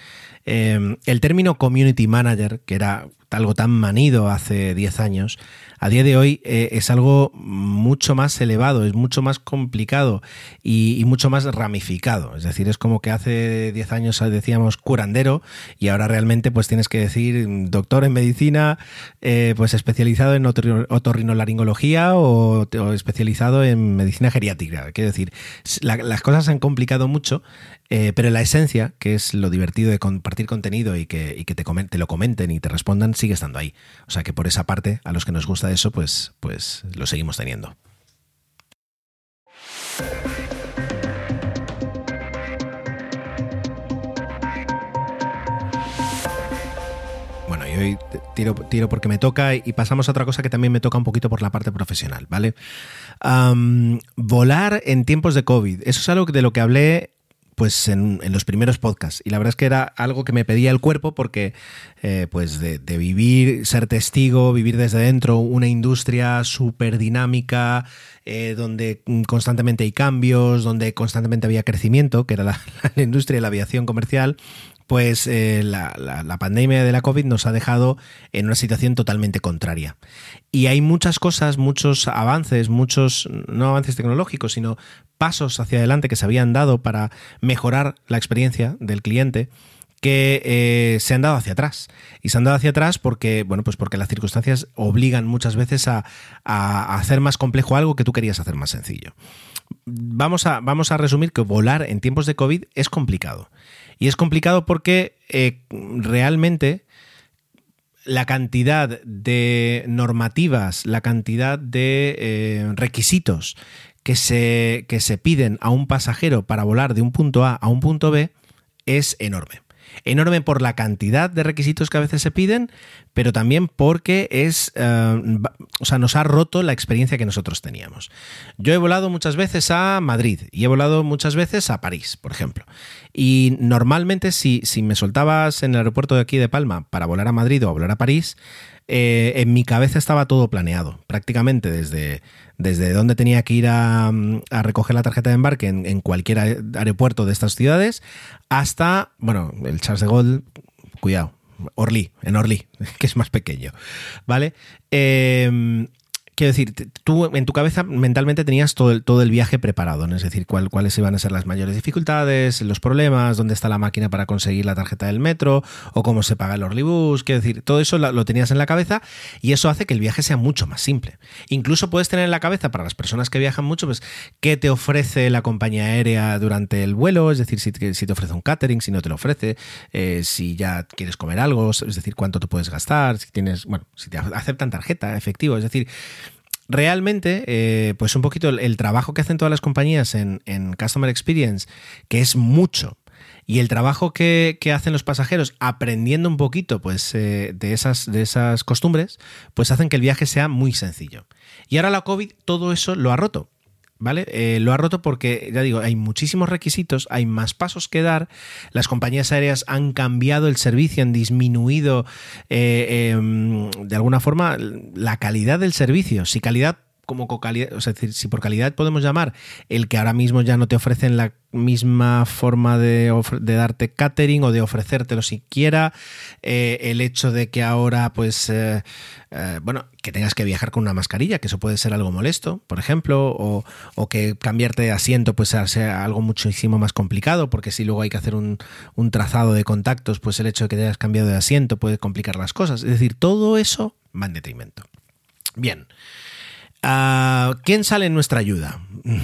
Eh, el término community manager, que era algo tan manido hace 10 años, a día de hoy eh, es algo mucho más elevado, es mucho más complicado y, mucho más ramificado. Es decir, es como que hace 10 años decíamos curandero y ahora realmente pues tienes que decir doctor en medicina, eh, pues especializado en otorrinolaringología o, o, especializado en medicina geriátrica. Quiero decir, las cosas se han complicado mucho eh, pero la esencia, que es lo divertido de compartir contenido y que, te, te, lo comenten y te respondan, sigue estando ahí. O sea que por esa parte, a los que nos gusta eso, pues, pues lo seguimos teniendo. Bueno, y hoy tiro, tiro, porque me toca y pasamos a otra cosa que también me toca un poquito por la parte profesional, ¿vale? volar en tiempos de COVID. Eso es algo de lo que hablé pues en, los primeros podcasts. Y la verdad es que era algo que me pedía el cuerpo porque eh, pues de, vivir, ser testigo, vivir desde dentro, una industria súper dinámica, eh, donde constantemente hay cambios, donde constantemente había crecimiento, que era la, [laughs] la industria de la aviación comercial, pues la, pandemia de la COVID nos ha dejado en una situación totalmente contraria. Y hay muchas cosas, muchos avances, muchos, no avances tecnológicos, sino pasos hacia adelante que se habían dado para mejorar la experiencia del cliente que eh, se han dado hacia atrás. Y se han dado hacia atrás porque, bueno, pues porque las circunstancias obligan muchas veces a, hacer más complejo algo que tú querías hacer más sencillo. Vamos a, vamos a resumir que volar en tiempos de COVID es complicado. Y es complicado porque eh, realmente la cantidad de normativas, la cantidad de eh, requisitos que se, que se piden a un pasajero para volar de un punto A a un punto B es enorme. Enorme por la cantidad de requisitos que a veces se piden, pero también porque es, eh, o sea, nos ha roto la experiencia que nosotros teníamos. Yo he volado muchas veces a Madrid y he volado muchas veces a París, por ejemplo. Y normalmente si, si me soltabas en el aeropuerto de aquí de Palma para volar a Madrid o a volar a París, eh, en mi cabeza estaba todo planeado, prácticamente desde, desde donde tenía que ir a, recoger la tarjeta de embarque en, cualquier aeropuerto de estas ciudades, hasta, bueno, el Charles de Gaulle, cuidado, Orly, en Orly, [laughs] que es más pequeño, ¿vale? Eh, quiero decir, tú en tu cabeza mentalmente tenías todo el, todo el viaje preparado, es decir, cuáles iban a ser las mayores dificultades, los problemas, dónde está la máquina para conseguir la tarjeta del metro o cómo se paga el Orlibus, quiero decir, todo eso lo, tenías en la cabeza y eso hace que el viaje sea mucho más simple. Incluso puedes tener en la cabeza para las personas que viajan mucho, pues qué te ofrece la compañía aérea durante el vuelo, es decir, si, te ofrece un catering, si no te lo ofrece, eh, si ya quieres comer algo, es decir, cuánto te puedes gastar, si tienes, bueno, si te aceptan tarjeta, efectivo, es decir, realmente, eh, pues un poquito el, trabajo que hacen todas las compañías en, Customer Experience, que es mucho, y el trabajo que, hacen los pasajeros aprendiendo un poquito pues, eh, de, esas, de esas costumbres, pues hacen que el viaje sea muy sencillo. Y ahora la COVID todo eso lo ha roto. ¿Vale? Eh, lo ha roto porque, ya digo, hay muchísimos requisitos, hay más pasos que dar, las compañías aéreas han cambiado el servicio, han disminuido eh, em, de alguna forma la calidad del servicio. Si calidad como calidad, o sea, decir, si por calidad podemos llamar el que ahora mismo ya no te ofrecen la misma forma de, darte catering o de ofrecértelo siquiera, eh, el hecho de que ahora, pues, eh, eh, bueno, que tengas que viajar con una mascarilla, que eso puede ser algo molesto, por ejemplo, o, que cambiarte de asiento, pues, sea algo muchísimo más complicado, porque si luego hay que hacer un, un trazado de contactos, pues el hecho de que te hayas cambiado de asiento puede complicar las cosas. Es decir, todo eso va en detrimento. Bien. Ah, ¿Quién sale en nuestra ayuda?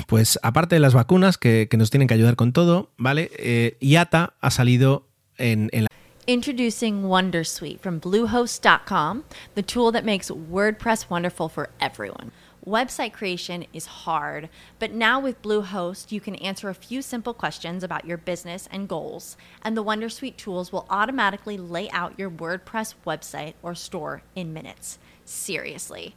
Pues aparte de las vacunas que, que nos tienen que ayudar con todo, ¿vale? Eh, IATA ha salido en, en la Introducing Wondersuite from Bluehost.com, the tool that makes WordPress wonderful for everyone. Website creation is hard, but now with Bluehost, you can answer a few simple questions about your business and goals, and the Wondersuite tools will automatically lay out your WordPress website or store in minutes. Seriously.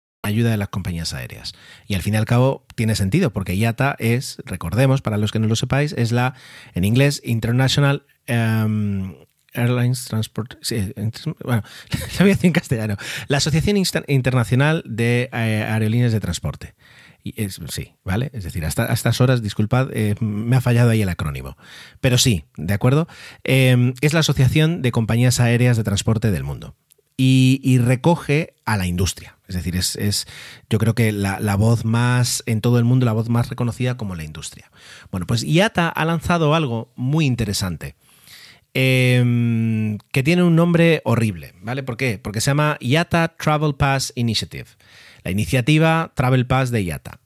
Ayuda de las compañías aéreas. Y al fin y al cabo tiene sentido, porque IATA es, recordemos, para los que no lo sepáis, es la, en inglés, International Em, Airlines Transport. bueno, [laughs] lo voy a decir en castellano. La Asociación Internacional de eh, Aerolíneas de Transporte. Sí, ¿vale? Es decir, hasta, a estas horas, disculpad, eh, me ha fallado ahí el acrónimo. Pero sí, ¿de acuerdo? Em, es la Asociación de Compañías Aéreas de Transporte del Mundo. Y, recoge a la industria. Es decir, es, yo creo que la, la, voz más en todo el mundo, la voz más reconocida como la industria. Bueno, pues IATA ha lanzado algo muy interesante Em, que tiene un nombre horrible, ¿vale? ¿Por qué? Porque se llama IATA Travel Pass Initiative, la iniciativa Travel Pass de IATA.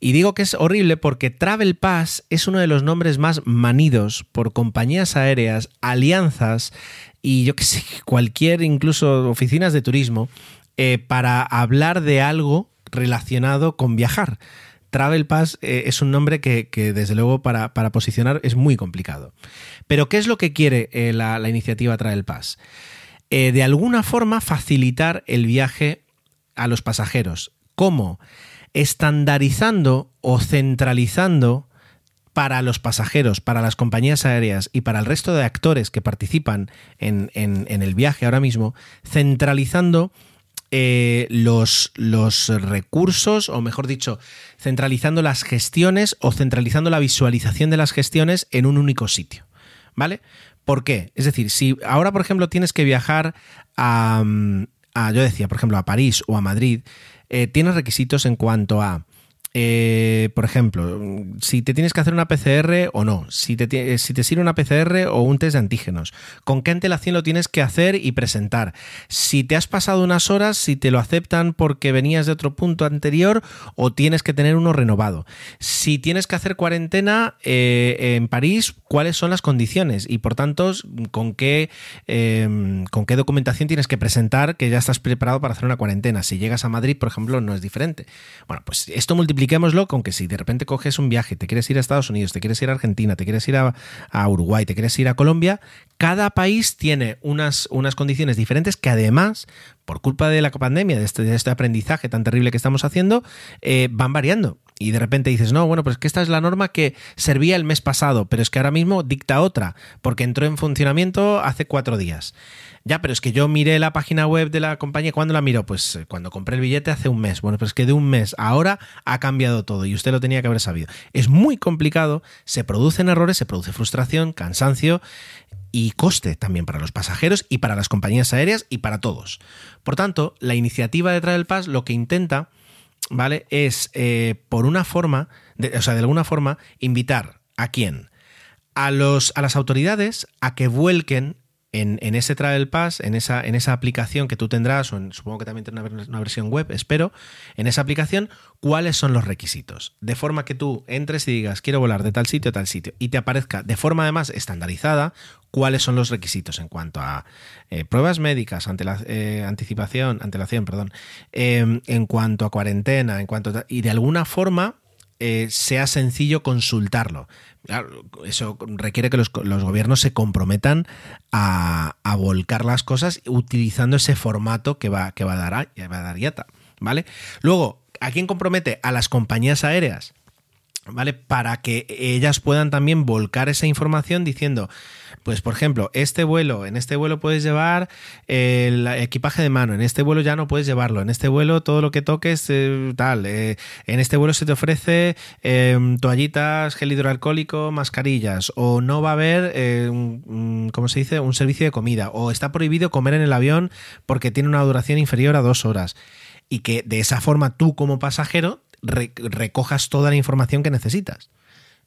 Y digo que es horrible porque Travel Pass es uno de los nombres más manidos por compañías aéreas, alianzas y yo que sé, cualquier incluso oficinas de turismo eh, para hablar de algo relacionado con viajar. Travel Pass eh, es un nombre que, que desde luego para, para, posicionar es muy complicado. Pero ¿qué es lo que quiere eh, la, iniciativa Travel Pass? De alguna forma facilitar el viaje a los pasajeros. ¿Cómo? Estandarizando o centralizando para los pasajeros, para las compañías aéreas y para el resto de actores que participan en, el viaje ahora mismo, centralizando eh, los, los recursos, o mejor dicho, centralizando las gestiones o centralizando la visualización de las gestiones en un único sitio. ¿Vale? ¿Por qué? Es decir, si ahora, por ejemplo, tienes que viajar a, a yo decía, por ejemplo, a París o a Madrid, eh, tienes requisitos en cuanto a eh, por ejemplo, si te tienes que hacer una PCR o no, si te, si te sirve una PCR o un test de antígenos, con qué antelación lo tienes que hacer y presentar, si te has pasado unas horas, si te lo aceptan porque venías de otro punto anterior o tienes que tener uno renovado, si tienes que hacer cuarentena eh, en París, cuáles son las condiciones y por tanto eh, con qué documentación tienes que presentar que ya estás preparado para hacer una cuarentena. Si llegas a Madrid, por ejemplo, no es diferente. Bueno, pues esto multiplica multipliquémoslo con que si de repente coges un viaje, te quieres ir a Estados Unidos, te quieres ir a Argentina, te quieres ir a, Uruguay, te quieres ir a Colombia, cada país tiene unas, unas condiciones diferentes que además, por culpa de la pandemia, de este, este aprendizaje tan terrible que estamos haciendo, eh, van variando. Y de repente dices, no, bueno, pues que esta es la norma que servía el mes pasado, pero es que ahora mismo dicta otra, porque entró en funcionamiento hace cuatro días. Ya, pero es que yo miré la página web de la compañía. ¿Cuándo la miró? Pues eh, cuando compré el billete hace un mes. Bueno, pues es que de un mes a ahora ha cambiado todo y usted lo tenía que haber sabido. Es muy complicado, se producen errores, se produce frustración, cansancio y coste también para los pasajeros y para las compañías aéreas y para todos. Por tanto, la iniciativa de Travel Pass lo que intenta, ¿vale? Es, eh, por una forma, o sea, de alguna forma, invitar a quién? A, los, a las autoridades a que vuelquen en, en, ese Travel Pass, en esa, en esa aplicación que tú tendrás, o en, supongo que también tendrá una, versión web, espero, en esa aplicación, cuáles son los requisitos. De forma que tú entres y digas, quiero volar de tal sitio a tal sitio, y te aparezca de forma además estandarizada cuáles son los requisitos en cuanto a eh, pruebas médicas, ante la, eh, anticipación, antelación, perdón, eh, en cuanto a cuarentena, en cuanto a, y de alguna forma eh, sea sencillo consultarlo. Eso requiere que los, gobiernos se comprometan a, a, volcar las cosas utilizando ese formato que va, que va, a, dar, va a dar IATA. ¿vale? Luego, ¿a quién compromete? A las compañías aéreas. ¿Vale? Para que ellas puedan también volcar esa información diciendo, pues por ejemplo, este vuelo, en este vuelo puedes llevar el equipaje de mano, en este vuelo ya no puedes llevarlo, en este vuelo todo lo que toques eh, tal, eh, en este vuelo se te ofrece eh, toallitas, gel hidroalcohólico, mascarillas, o no va a haber, eh, un, ¿cómo se dice?, un servicio de comida, o está prohibido comer en el avión porque tiene una duración inferior a dos horas. Y que de esa forma tú como pasajero recojas toda la información que necesitas.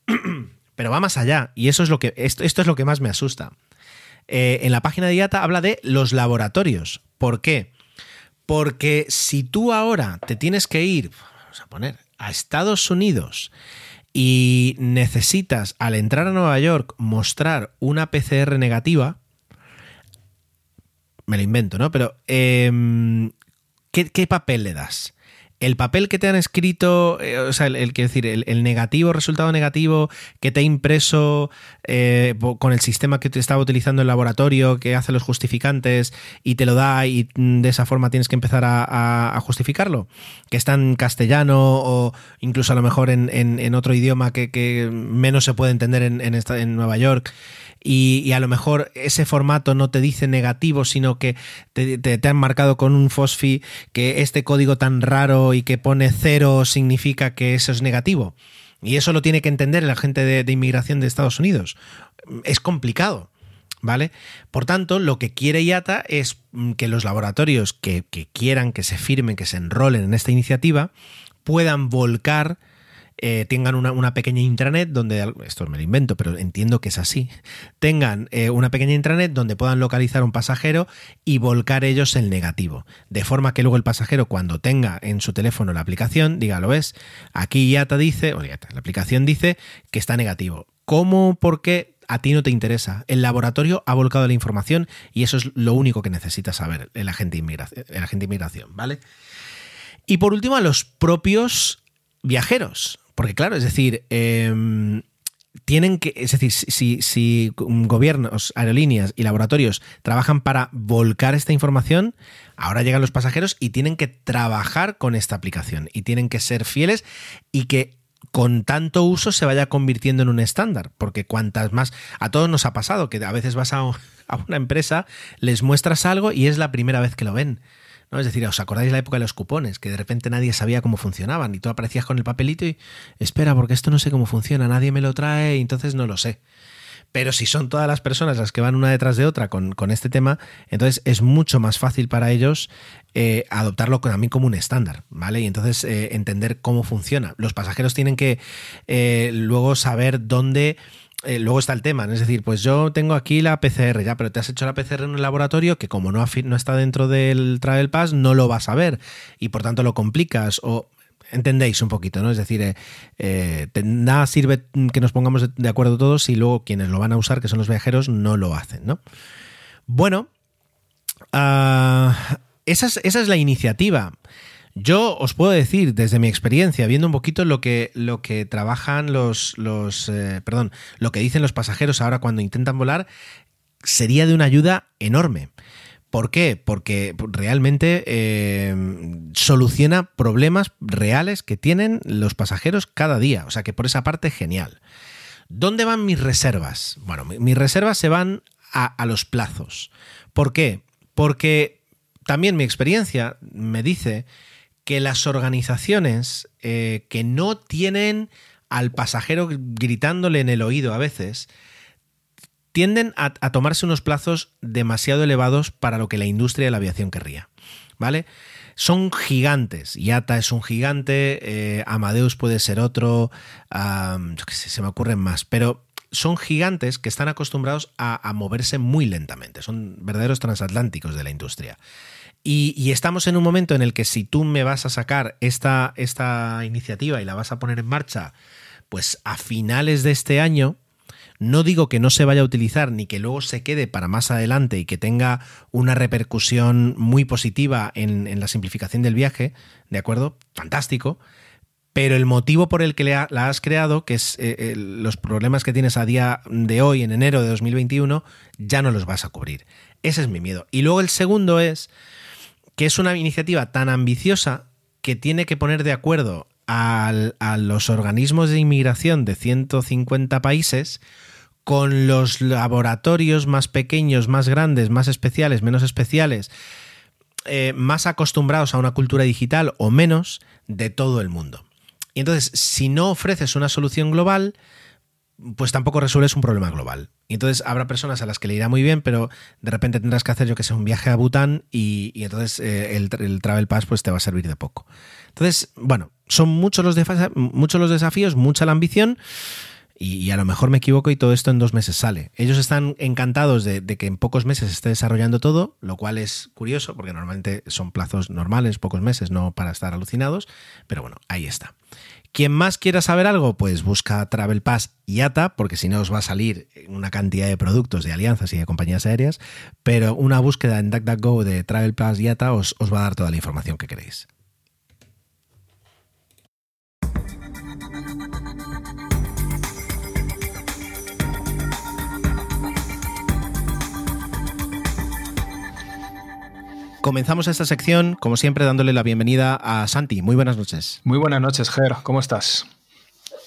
[clears throat] Pero va más allá, y eso es lo que, esto, esto es lo que más me asusta. Eh, en la página de IATA habla de los laboratorios. ¿Por qué? Porque si tú ahora te tienes que ir, a Estados Unidos y necesitas al entrar a Nueva York mostrar una PCR negativa, me lo invento, ¿no? Pero, ¿qué, ¿qué papel le das? El papel que te han escrito, eh, o sea, el, el quiero decir, el, negativo, resultado negativo que te ha impreso eh, con el sistema que te estaba utilizando el laboratorio, que hace los justificantes y te lo da y de esa forma tienes que empezar a, justificarlo, que está en castellano o incluso a lo mejor en, en, en otro idioma que, menos se puede entender en Nueva York y, a lo mejor ese formato no te dice negativo, sino que te, han marcado con un FOSFI que este código tan raro y que pone cero significa que eso es negativo. Y eso lo tiene que entender la gente de, inmigración de Estados Unidos. Es complicado. ¿Vale? Por tanto, lo que quiere IATA es que los laboratorios que quieran, que se firmen, que se enrolen en esta iniciativa, puedan volcar eh, tengan una, pequeña intranet donde, esto me lo invento, pero entiendo que es así, tengan eh, una pequeña intranet donde puedan localizar un pasajero y volcar ellos el negativo. De forma que luego el pasajero cuando tenga en su teléfono la aplicación, diga, lo ves, aquí ya te dice, o ya la aplicación dice que está negativo. ¿Cómo? ¿Por qué? a ti no te interesa. El laboratorio ha volcado la información y eso es lo único que necesita saber el agente inmigración, el agente inmigración ¿vale? Y por último, a los propios viajeros. Porque claro, es decir, em, tienen que, es decir, si, si, gobiernos, aerolíneas y laboratorios trabajan para volcar esta información, ahora llegan los pasajeros y tienen que trabajar con esta aplicación y tienen que ser fieles y que con tanto uso se vaya convirtiendo en un estándar, porque cuantas más, a todos nos ha pasado que a veces vas a, [laughs] a una empresa, les muestras algo y es la primera vez que lo ven. ¿No? Es decir, ¿os acordáis la época de los cupones? Que de repente nadie sabía cómo funcionaban y tú aparecías con el papelito y, espera, porque esto no sé cómo funciona, nadie me lo trae y entonces no lo sé. Pero si son todas las personas las que van una detrás de otra con, este tema, entonces es mucho más fácil para ellos eh, adoptarlo también como un estándar, ¿vale? Y entonces eh, entender cómo funciona. Los pasajeros tienen que eh, luego saber dónde eh, luego está el tema, es decir, pues yo tengo aquí la PCR ya, pero te has hecho la PCR en un laboratorio que como no, no está dentro del Travel Pass, no lo vas a ver y por tanto lo complicas o entendéis un poquito, ¿no? Es decir, eh, eh, nada sirve que nos pongamos de acuerdo todos si luego quienes lo van a usar, que son los viajeros, no lo hacen, ¿no? Bueno, ah, esa, esa es la iniciativa. Yo os puedo decir, desde mi experiencia, viendo un poquito lo que, lo que trabajan los, los eh, perdón, lo que dicen los pasajeros ahora cuando intentan volar, sería de una ayuda enorme. ¿Por qué? Porque realmente eh, soluciona problemas reales que tienen los pasajeros cada día. O sea que por esa parte, genial. ¿Dónde van mis reservas? Bueno, mis reservas se van a, a los plazos. ¿Por qué? Porque también mi experiencia me dice que las organizaciones eh, que no tienen al pasajero gritándole en el oído a veces, tienden a, tomarse unos plazos demasiado elevados para lo que la industria de la aviación querría. ¿Vale? Son gigantes. Yata es un gigante, eh, Amadeus puede ser otro, se me ocurren más, pero son gigantes que están acostumbrados a moverse muy lentamente. Son verdaderos transatlánticos de la industria. Y, estamos en un momento en el que si tú me vas a sacar esta, esta iniciativa y la vas a poner en marcha, pues a finales de este año, no digo que no se vaya a utilizar ni que luego se quede para más adelante y que tenga una repercusión muy positiva en, la simplificación del viaje, ¿de acuerdo? Fantástico. Pero el motivo por el que la has creado, que es eh, eh, los problemas que tienes a día de hoy, en enero de 2021, ya no los vas a cubrir. Ese es mi miedo. Y luego el segundo es que es una iniciativa tan ambiciosa que tiene que poner de acuerdo a los organismos de inmigración de 150 países con los laboratorios más pequeños, más grandes, más especiales, menos especiales, eh, más acostumbrados a una cultura digital o menos de todo el mundo. Y entonces, si no ofreces una solución global, pues tampoco resuelves un problema global. Y entonces habrá personas a las que le irá muy bien, pero de repente tendrás que hacer, yo que sé, un viaje a Bután y, entonces eh, el, Travel Pass pues te va a servir de poco. Entonces, bueno, son muchos los, muchos los desafíos, mucha la ambición. Y, a lo mejor me equivoco y todo esto en dos meses sale. Ellos están encantados de, de, que en pocos meses esté desarrollando todo, lo cual es curioso porque normalmente son plazos normales, pocos meses, no para estar alucinados, pero bueno, ahí está. Quien más quiera saber algo, pues busca Travel Pass y ATA, porque si no os va a salir una cantidad de productos de alianzas y de compañías aéreas, pero una búsqueda en DuckDuckGo de Travel Pass y ATA os, os va a dar toda la información que queréis. Comenzamos esta sección, como siempre, dándole la bienvenida a Santi. Muy buenas noches. Muy buenas noches, Ger. ¿Cómo estás?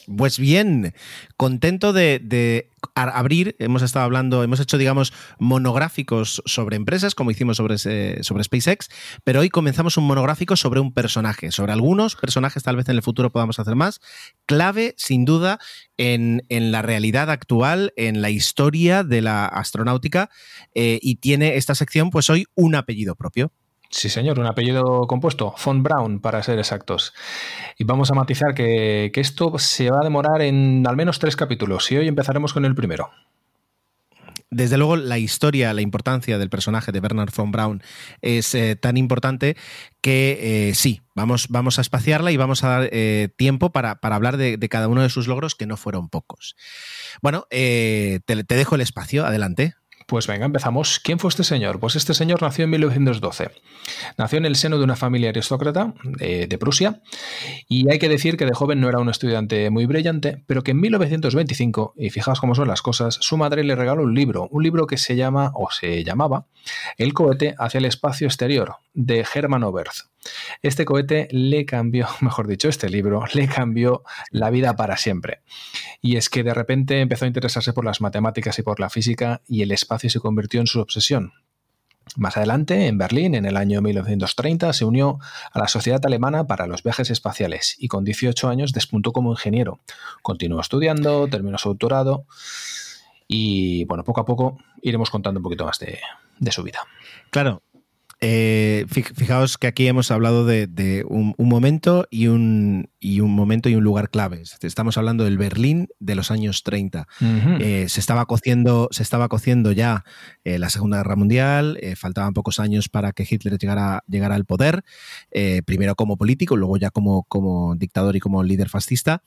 Pues bien, contento de, abrir, hemos estado hablando, hemos hecho, digamos, monográficos sobre empresas, como hicimos sobre, sobre SpaceX, pero hoy comenzamos un monográfico sobre un personaje, sobre algunos personajes, tal vez en el futuro podamos hacer más, clave, sin duda, en, la realidad actual, en la historia de la astronáutica, eh, y tiene esta sección, pues hoy, un apellido propio. Sí, señor, un apellido compuesto, Von Braun, para ser exactos. Y vamos a matizar que, esto se va a demorar en al menos tres capítulos y hoy empezaremos con el primero. Desde luego, la historia, la importancia del personaje de Bernard von Braun es eh, tan importante que eh, sí, vamos, vamos a espaciarla y vamos a dar eh, tiempo para, hablar de, cada uno de sus logros, que no fueron pocos. Bueno, te dejo el espacio, adelante. Pues venga, empezamos. ¿Quién fue este señor? Pues este señor nació en 1912. Nació en el seno de una familia aristócrata de, de, Prusia y hay que decir que de joven no era un estudiante muy brillante, pero que en 1925, y fijaos cómo son las cosas, su madre le regaló un libro, un libro que se llama o se llamaba El cohete hacia el espacio exterior de Hermann Oberth. Este cohete le cambió, [laughs] mejor dicho, este libro le cambió la vida para siempre. Y es que de repente empezó a interesarse por las matemáticas y por la física y el espacio se convirtió en su obsesión. Más adelante, en Berlín, en el año 1930, se unió a la Sociedad Alemana para los Viajes Espaciales y con 18 años despuntó como ingeniero. Continuó estudiando, terminó su doctorado y, bueno, poco a poco iremos contando un poquito más de, de su vida. Claro, eh, fijaos que aquí hemos hablado de, un, momento y un, y un momento y un lugar claves. Estamos hablando del Berlín de los años 30. Eh, se, estaba cociendo, se estaba cociendo ya eh, la Segunda Guerra Mundial, faltaban pocos años para que Hitler llegara, llegara al poder, primero como político, luego ya como, como dictador y como líder fascista.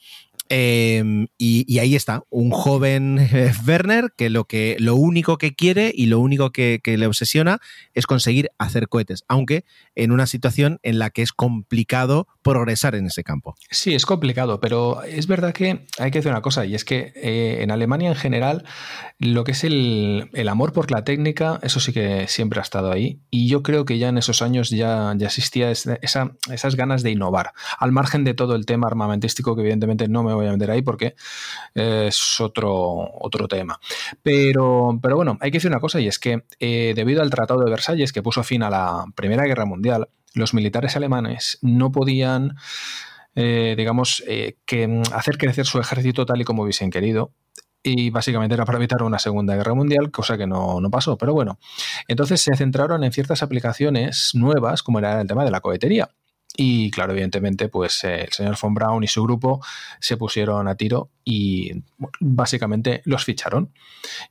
Em, y, ahí está, un joven eh, Werner que lo, que lo único que quiere y lo único que, le obsesiona es conseguir hacer cohetes, aunque en una situación en la que es complicado progresar en ese campo. Sí, es complicado, pero es verdad que hay que decir una cosa, y es que eh, en Alemania en general lo que es el, amor por la técnica, eso sí que siempre ha estado ahí, y yo creo que ya en esos años ya, ya existía esa, esas ganas de innovar, al margen de todo el tema armamentístico que evidentemente no me voy a meter ahí porque es otro, otro tema. Pero, pero bueno, hay que decir una cosa y es que eh, debido al Tratado de Versalles que puso fin a la Primera Guerra Mundial, los militares alemanes no podían... Eh, digamos, eh, que hacer crecer su ejército tal y como hubiesen querido, y básicamente era para evitar una Segunda Guerra Mundial, cosa que no, no, pasó. Pero bueno, entonces se centraron en ciertas aplicaciones nuevas, como era el tema de la cohetería. Y claro, evidentemente, pues eh, el señor von Braun y su grupo se pusieron a tiro y básicamente los ficharon.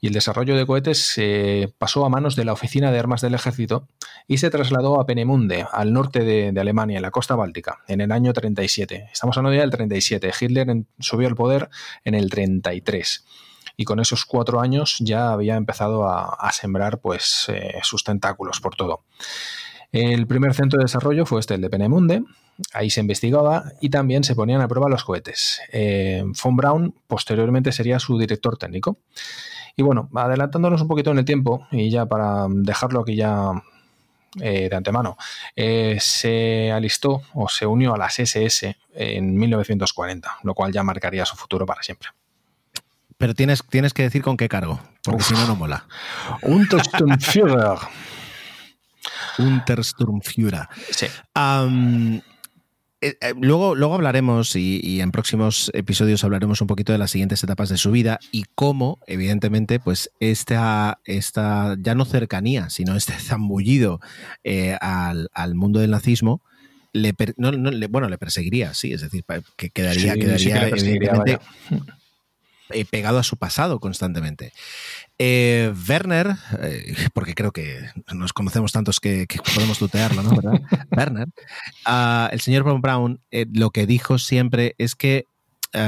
Y el desarrollo de cohetes se pasó a manos de la Oficina de Armas del Ejército y se trasladó a Penemunde, al norte de, Alemania, en la costa báltica, en el año 37. Estamos hablando ya del 37. Hitler subió al poder en el 33 y con esos cuatro años ya había empezado a, sembrar pues eh, sus tentáculos por todo. El primer centro de desarrollo fue este, el de Penemunde. Ahí se investigaba y también se ponían a prueba los cohetes. Eh, von Braun posteriormente sería su director técnico. Y bueno, adelantándonos un poquito en el tiempo y ya para dejarlo aquí ya eh, de antemano, eh, se alistó o se unió a las SS en 1940, lo cual ya marcaría su futuro para siempre. Pero tienes, tienes que decir con qué cargo, porque si no, no mola. Un Führer. Untersturmführer. Sí. Eh, eh, luego, luego hablaremos y, en próximos episodios hablaremos un poquito de las siguientes etapas de su vida y cómo, evidentemente, pues esta, esta ya no cercanía, sino este [laughs] zambullido eh, al, mundo del nazismo, le, bueno, le perseguiría, sí, es decir, que quedaría, quedaría evidentemente pegado a su pasado constantemente. Eh, Werner, eh, porque creo que nos conocemos tantos que, podemos tutearlo, ¿no? [laughs] Werner, ah, el señor Von Braun eh, lo que dijo siempre es que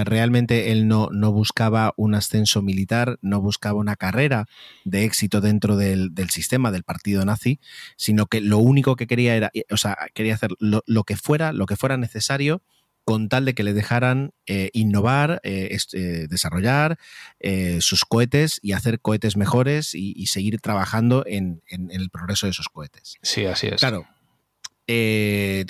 realmente él no, no, buscaba un ascenso militar, no buscaba una carrera de éxito dentro del, sistema del partido nazi, sino que lo único que quería era, o sea, quería hacer lo que fuera, lo que fuera necesario con tal de que le dejaran eh, innovar, eh, eh, desarrollar sus cohetes y hacer cohetes mejores y, seguir trabajando en, el progreso de esos cohetes. Sí, así es. Claro.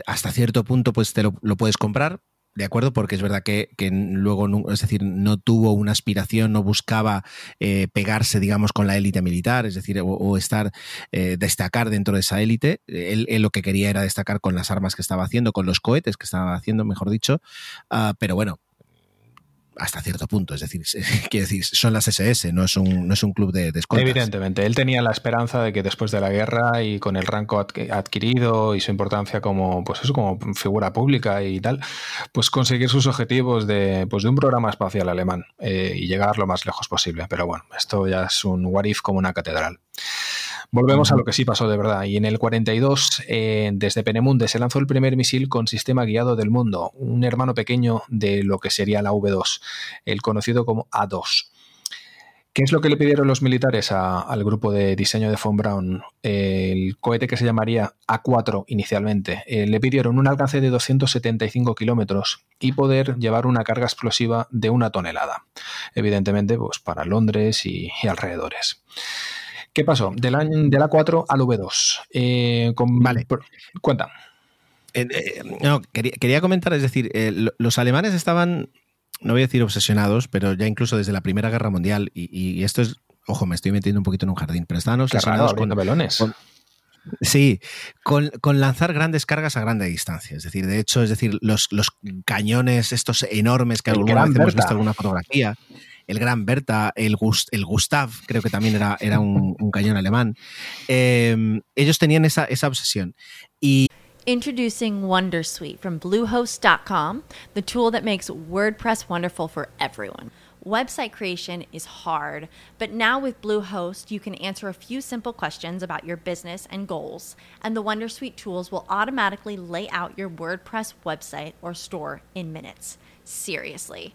hasta cierto punto, pues te lo puedes comprar, de acuerdo, porque es verdad que, luego, es decir, no tuvo una aspiración, no buscaba eh, pegarse, digamos, con la élite militar, es decir, o, estar, eh, destacar dentro de esa élite. Él, lo que quería era destacar con las armas que estaba haciendo, con los cohetes que estaba haciendo, mejor dicho. Ah, pero bueno, hasta cierto punto. Es decir, [laughs] quiere decir, son las SS, no es un, no es un club de, de Evidentemente, él tenía la esperanza de que después de la guerra y con el rango adquirido y su importancia como, pues eso, como figura pública y tal, pues conseguir sus objetivos de, pues de un programa espacial alemán eh, y llegar lo más lejos posible. Pero bueno, esto ya es un what if como una catedral. Volvemos a lo que sí pasó de verdad. Y en el 42, eh, desde Penemunde, se lanzó el primer misil con sistema guiado del mundo, un hermano pequeño de lo que sería la V2, el conocido como A2 ¿Qué es lo que le pidieron los militares al grupo de diseño de Von Braun? el cohete que se llamaría A4 inicialmente. Eh, le pidieron un alcance de 275 kilómetros y poder llevar una carga explosiva de una tonelada. Evidentemente, pues para Londres y, alrededores. ¿Qué pasó? Del, año, del A4 al V2. Eh, vale. Cuenta. Eh, no, quería, comentar, es decir, los alemanes estaban no voy a decir obsesionados, pero ya incluso desde la Primera Guerra Mundial, y, esto es, ojo, me estoy metiendo un poquito en un jardín, pero estaban obsesionados con, velones. Sí, con, lanzar grandes cargas a grande distancia. Es decir, de hecho, es decir, los, los cañones estos enormes que alguna vez hemos visto alguna fotografía, el Gran Berta, el, el Gustav, creo que también era, era un, cañón alemán, eh, ellos tenían esa, esa obsesión. Y Introducing Wondersuite from Bluehost.com, the tool that makes WordPress wonderful for everyone. Website creation is hard, but now with Bluehost, you can answer a few simple questions about your business and goals, and the Wondersuite tools will automatically lay out your WordPress website or store in minutes. Seriously.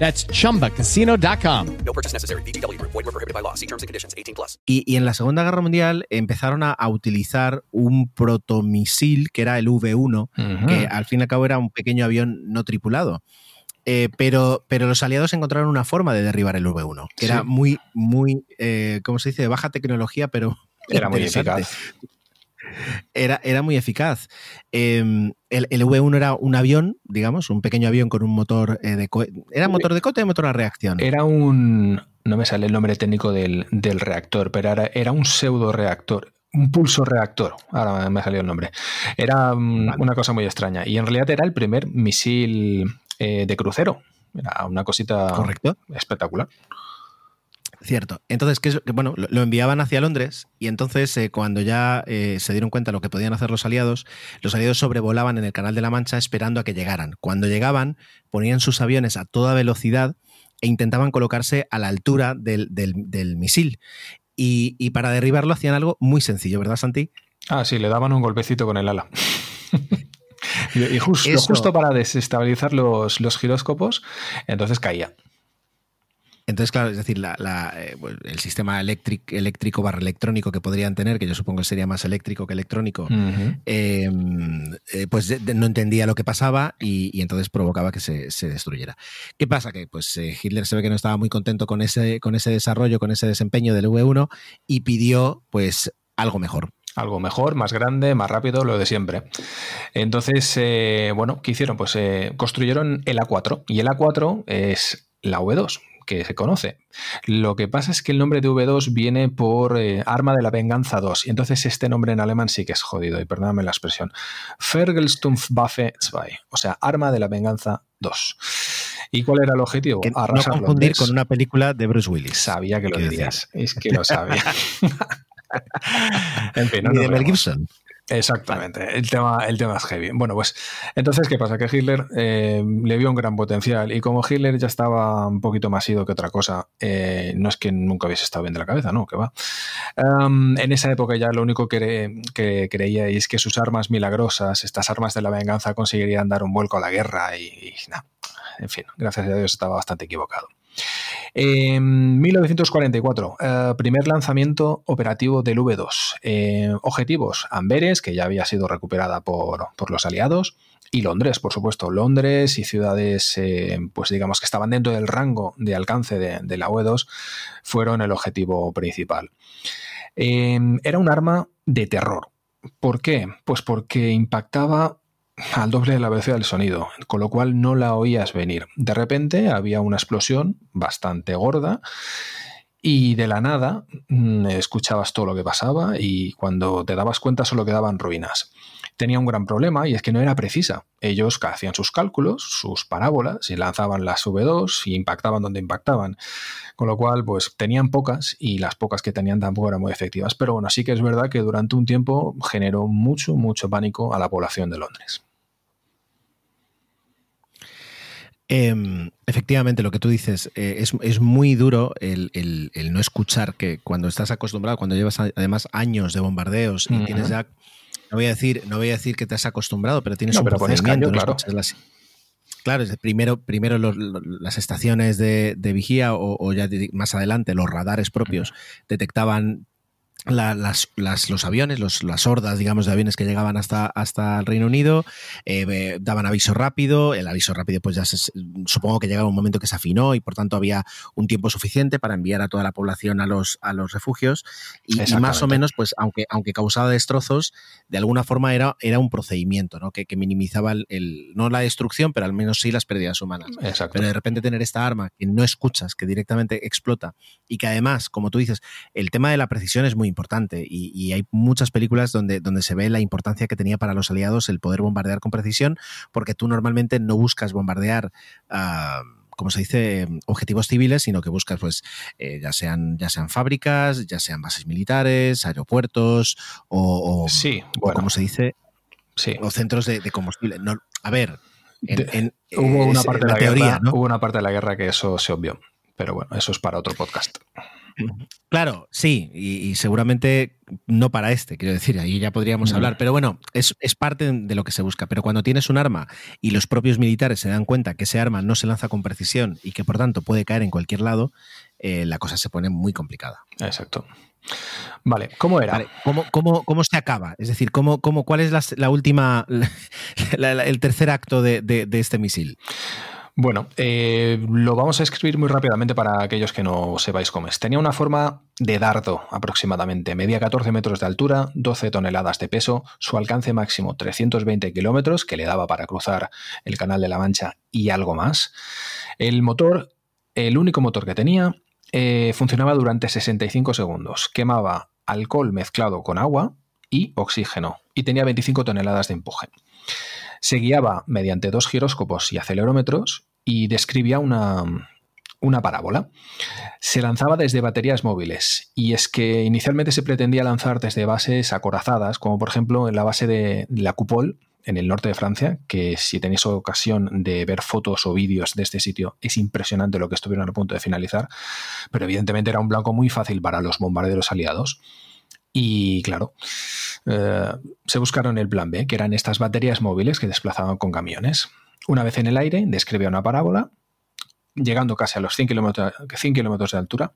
That's chumbacasino.com. No purchase necessary. prohibited by law. See terms and conditions 18 Y, en la Segunda Guerra Mundial empezaron a, utilizar un protomisil que era el V1, que al fin y al cabo era un pequeño avión no tripulado. Eh, pero, pero los aliados encontraron una forma de derribar el V1, que era muy, muy, eh, ¿cómo se dice?, de baja tecnología, pero era muy eficaz. Era, era muy eficaz. Em, el, V1 era un avión, digamos, un pequeño avión con un motor eh, de ¿Era motor de cohete o motor a reacción? Era un. No me sale el nombre técnico del, reactor, pero era, era un pseudo reactor un pulso reactor. Ahora me ha salido el nombre. Era una cosa muy extraña. Y en realidad era el primer misil eh, de crucero. Era una cosita Correcto. espectacular. Cierto. Entonces, que, bueno, lo enviaban hacia Londres y entonces eh, cuando ya eh, se dieron cuenta de lo que podían hacer los aliados, los aliados sobrevolaban en el Canal de la Mancha esperando a que llegaran. Cuando llegaban, ponían sus aviones a toda velocidad e intentaban colocarse a la altura del, misil. Y, para derribarlo hacían algo muy sencillo, ¿verdad, Santi? Ah, sí, le daban un golpecito con el ala. [laughs] y, justo, justo, para desestabilizar los, los giróscopos, entonces caía. Entonces, claro, es decir, eh, pues, el sistema eléctrico barra electrónico que podrían tener, que yo supongo que sería más eléctrico que electrónico, em, eh, pues no entendía lo que pasaba y, entonces provocaba que se, destruyera. ¿Qué pasa? Que pues eh, Hitler se ve que no estaba muy contento con ese, con ese desarrollo, con ese desempeño del V1 y pidió pues algo mejor. Algo mejor, más grande, más rápido, lo de siempre. Entonces, bueno, ¿qué hicieron? Pues construyeron el A4 y el A4 es la V2 que se conoce. Lo que pasa es que el nombre de V2 viene por eh, Arma de la Venganza 2, y entonces este nombre en alemán sí que es jodido, y perdóname la expresión. Fergelstumpfwaffe 2, o sea, Arma de la Venganza 2. ¿Y cuál era el objetivo? no confundir con una película de Bruce Willis. Sabía que lo dirías, es que lo sabía. [laughs] en fin, no, de Mel Gibson. Exactamente, el tema, el tema es heavy. Bueno, pues entonces, ¿qué pasa? Que Hitler eh, le vio un gran potencial y como Hitler ya estaba un poquito más ido que otra cosa, eh, no es que nunca hubiese estado bien de la cabeza, no, que va. en esa época ya lo único que, que creía es que sus armas milagrosas, estas armas de la venganza, conseguirían dar un vuelco a la guerra y, y en fin, gracias a Dios estaba bastante equivocado. En 1944, eh, primer lanzamiento operativo del V2. Eh, objetivos, Amberes, que ya había sido recuperada por, por los aliados, y Londres, por supuesto. Londres y ciudades, eh, pues digamos que estaban dentro del rango de alcance de, la UE2, fueron el objetivo principal. Era un arma de terror. ¿Por qué? Pues porque impactaba al doble de la velocidad del sonido, con lo cual no la oías venir. De repente había una explosión bastante gorda y de la nada mm, escuchabas todo lo que pasaba y cuando te dabas cuenta solo quedaban ruinas tenía un gran problema y es que no era precisa. Ellos hacían sus cálculos, sus parábolas y lanzaban las V2 y impactaban donde impactaban. Con lo cual, pues tenían pocas y las pocas que tenían tampoco eran muy efectivas. Pero bueno, sí que es verdad que durante un tiempo generó mucho, mucho pánico a la población de Londres. Em, efectivamente, lo que tú dices eh, es, muy duro el, no escuchar que cuando estás acostumbrado, cuando llevas además años de bombardeos y tienes ya no voy a decir, no voy a decir que te has acostumbrado, pero tienes un procedimiento. claro. Claro, primero, primero las estaciones de, vigía o, ya más adelante los radares propios detectaban las, los aviones, las hordas, digamos, de aviones que llegaban hasta, hasta el Reino Unido, eh, daban aviso rápido, el aviso rápido pues ya supongo que llegaba un momento que se afinó y por tanto había un tiempo suficiente para enviar a toda la población a los, a los refugios y, más o menos, pues aunque, aunque causaba destrozos, de alguna forma era, era un procedimiento ¿no? que, minimizaba el, no la destrucción, pero al menos sí las pérdidas humanas. Pero de repente tener esta arma que no escuchas, que directamente explota y que además, como tú dices, el tema de la precisión es muy importante y, hay muchas películas donde, donde se ve la importancia que tenía para los aliados el poder bombardear con precisión, porque tú normalmente no buscas bombardear. Uh, como se dice, objetivos civiles, sino que buscas, pues, eh, ya sean, ya sean fábricas, ya sean bases militares, aeropuertos, o, sí, como se dice, sí. o centros de, combustible. No, a ver, hubo una parte de la, teoría, hubo una parte de la guerra que eso se obvió, pero bueno, eso es para otro podcast. Claro, sí, y, seguramente no para este, quiero decir, ahí ya podríamos hablar, pero bueno, es, parte de lo que se busca. Pero cuando tienes un arma y los propios militares se dan cuenta que ese arma no se lanza con precisión y que por tanto puede caer en cualquier lado, eh, la cosa se pone muy complicada. Exacto. Vale, ¿cómo era? ¿cómo, cómo, se acaba? Es decir, ¿cómo, cómo, ¿cuál es la, última, [laughs] el tercer acto de, de este misil? Bueno, eh, lo vamos a escribir muy rápidamente para aquellos que no sepáis cómo es. Tenía una forma de dardo aproximadamente, medía 14 metros de altura, 12 toneladas de peso, su alcance máximo 320 kilómetros, que le daba para cruzar el Canal de la Mancha y algo más. El motor, el único motor que tenía, eh, funcionaba durante 65 segundos. Quemaba alcohol mezclado con agua y oxígeno y tenía 25 toneladas de empuje. Se guiaba mediante dos giróscopos y acelerómetros y describía una, una parábola. Se lanzaba desde baterías móviles y es que inicialmente se pretendía lanzar desde bases acorazadas, como por ejemplo en la base de la Cupol, en el norte de Francia, que si tenéis ocasión de ver fotos o vídeos de este sitio, es impresionante lo que estuvieron a punto de finalizar, pero evidentemente era un blanco muy fácil para los bombarderos aliados. Y claro, eh, se buscaron el plan B, que eran estas baterías móviles que desplazaban con camiones. Una vez en el aire, describía una parábola, llegando casi a los 100 kilómetros, 100 kilómetros de altura,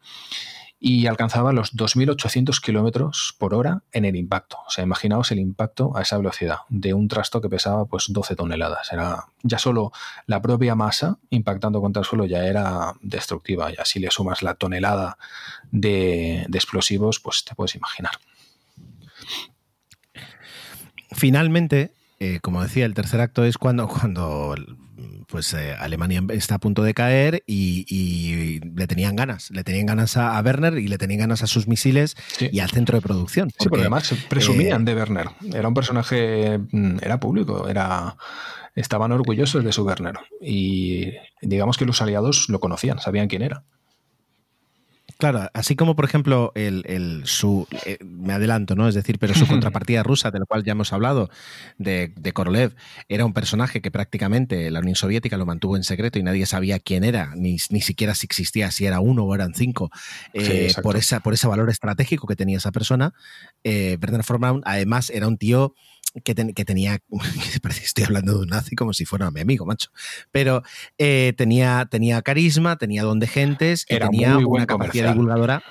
y alcanzaba los 2.800 kilómetros por hora en el impacto. O sea, imaginaos el impacto a esa velocidad de un trasto que pesaba pues 12 toneladas. Era ya solo la propia masa impactando contra el suelo ya era destructiva. Y así le sumas la tonelada de explosivos, pues te puedes imaginar. Finalmente, eh, como decía, el tercer acto es cuando, [laughs] cuando pues eh, Alemania está a punto de caer y, le tenían ganas, le tenían ganas a, Werner y le tenían ganas a sus misiles y al centro de producción. sí, porque además presumían eh, de Werner. Era un personaje, mm, era público, era estaban orgullosos de su Werner y digamos que los aliados lo conocían, sabían quién era. Claro, así como por ejemplo el, su eh, me adelanto, ¿no? Es decir, pero su [laughs] contrapartida rusa, de la cual ya hemos hablado, de, de, Korolev, era un personaje que prácticamente la Unión Soviética lo mantuvo en secreto y nadie sabía quién era, ni, ni siquiera si existía, si era uno o eran cinco, eh, por esa, por ese valor estratégico que tenía esa persona. Eh, Werner además, era un tío que, tenía, [laughs] estoy hablando de un nazi como si fuera mi amigo, macho, pero eh, tenía, tenía carisma, tenía don de gentes, y tenía una capacidad divulgadora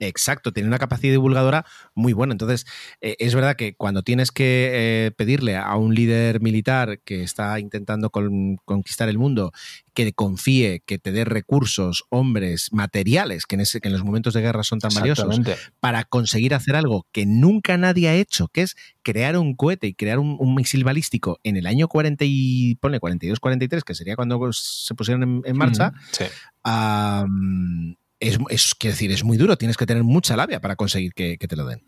Exacto, tiene una capacidad divulgadora muy buena. Entonces, eh, es verdad que cuando tienes que eh, pedirle a un líder militar que está intentando conquistar el mundo que confíe, que te dé recursos, hombres, materiales, que en, ese, que en los momentos de guerra son tan valiosos, para conseguir hacer algo que nunca nadie ha hecho, que es crear un cohete y crear un, misil balístico en el año 40 y, pone 42, 43, que sería cuando se pusieron en, marcha, sí es, es, decir, es muy duro, tienes que tener mucha labia para conseguir que, te lo den.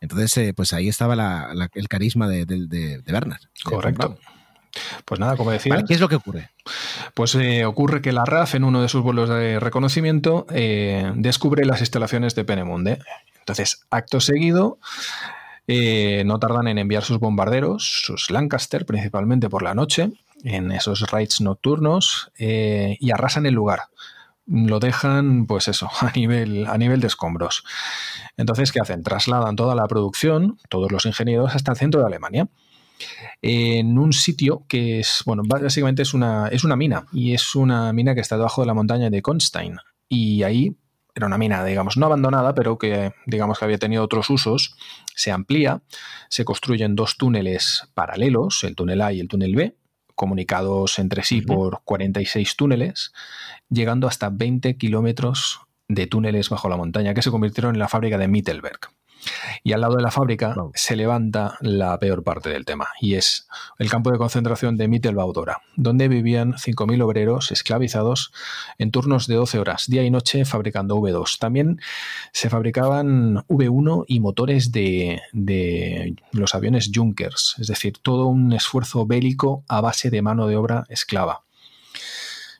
Entonces, eh, pues ahí estaba el carisma de, de, Bernard. Correcto. Pues nada, como decía. ¿Qué es lo que ocurre? Pues eh, ocurre que la RAF, en uno de sus vuelos de reconocimiento, eh, descubre las instalaciones de Penemunde. Entonces, acto seguido, no tardan en enviar sus bombarderos, sus Lancaster, principalmente por la noche, en esos raids nocturnos, y arrasan el lugar lo dejan, pues eso, [laughs] a nivel, a nivel de escombros. Entonces, ¿qué hacen? Trasladan toda la producción, todos los ingenieros, hasta el centro de Alemania. En un sitio que es, bueno, básicamente es una, es una mina, y es una mina que está debajo de la montaña de Konstein. Y ahí era una mina, digamos, no abandonada, pero que digamos que había tenido otros usos, se amplía, se construyen dos túneles paralelos, el túnel A y el túnel B, comunicados entre sí por 46 túneles, llegando hasta 20 kilómetros de túneles bajo la montaña que se convirtieron en la fábrica de Mittelberg. Y al lado de la fábrica se levanta la peor parte del tema, y es el campo de concentración de Mittelbaudora, donde vivían 5.000 obreros esclavizados en turnos de 12 horas, día y noche, fabricando V2. También se fabricaban V1 y motores de, de los aviones Junkers, es decir, todo un esfuerzo bélico a base de mano de obra esclava.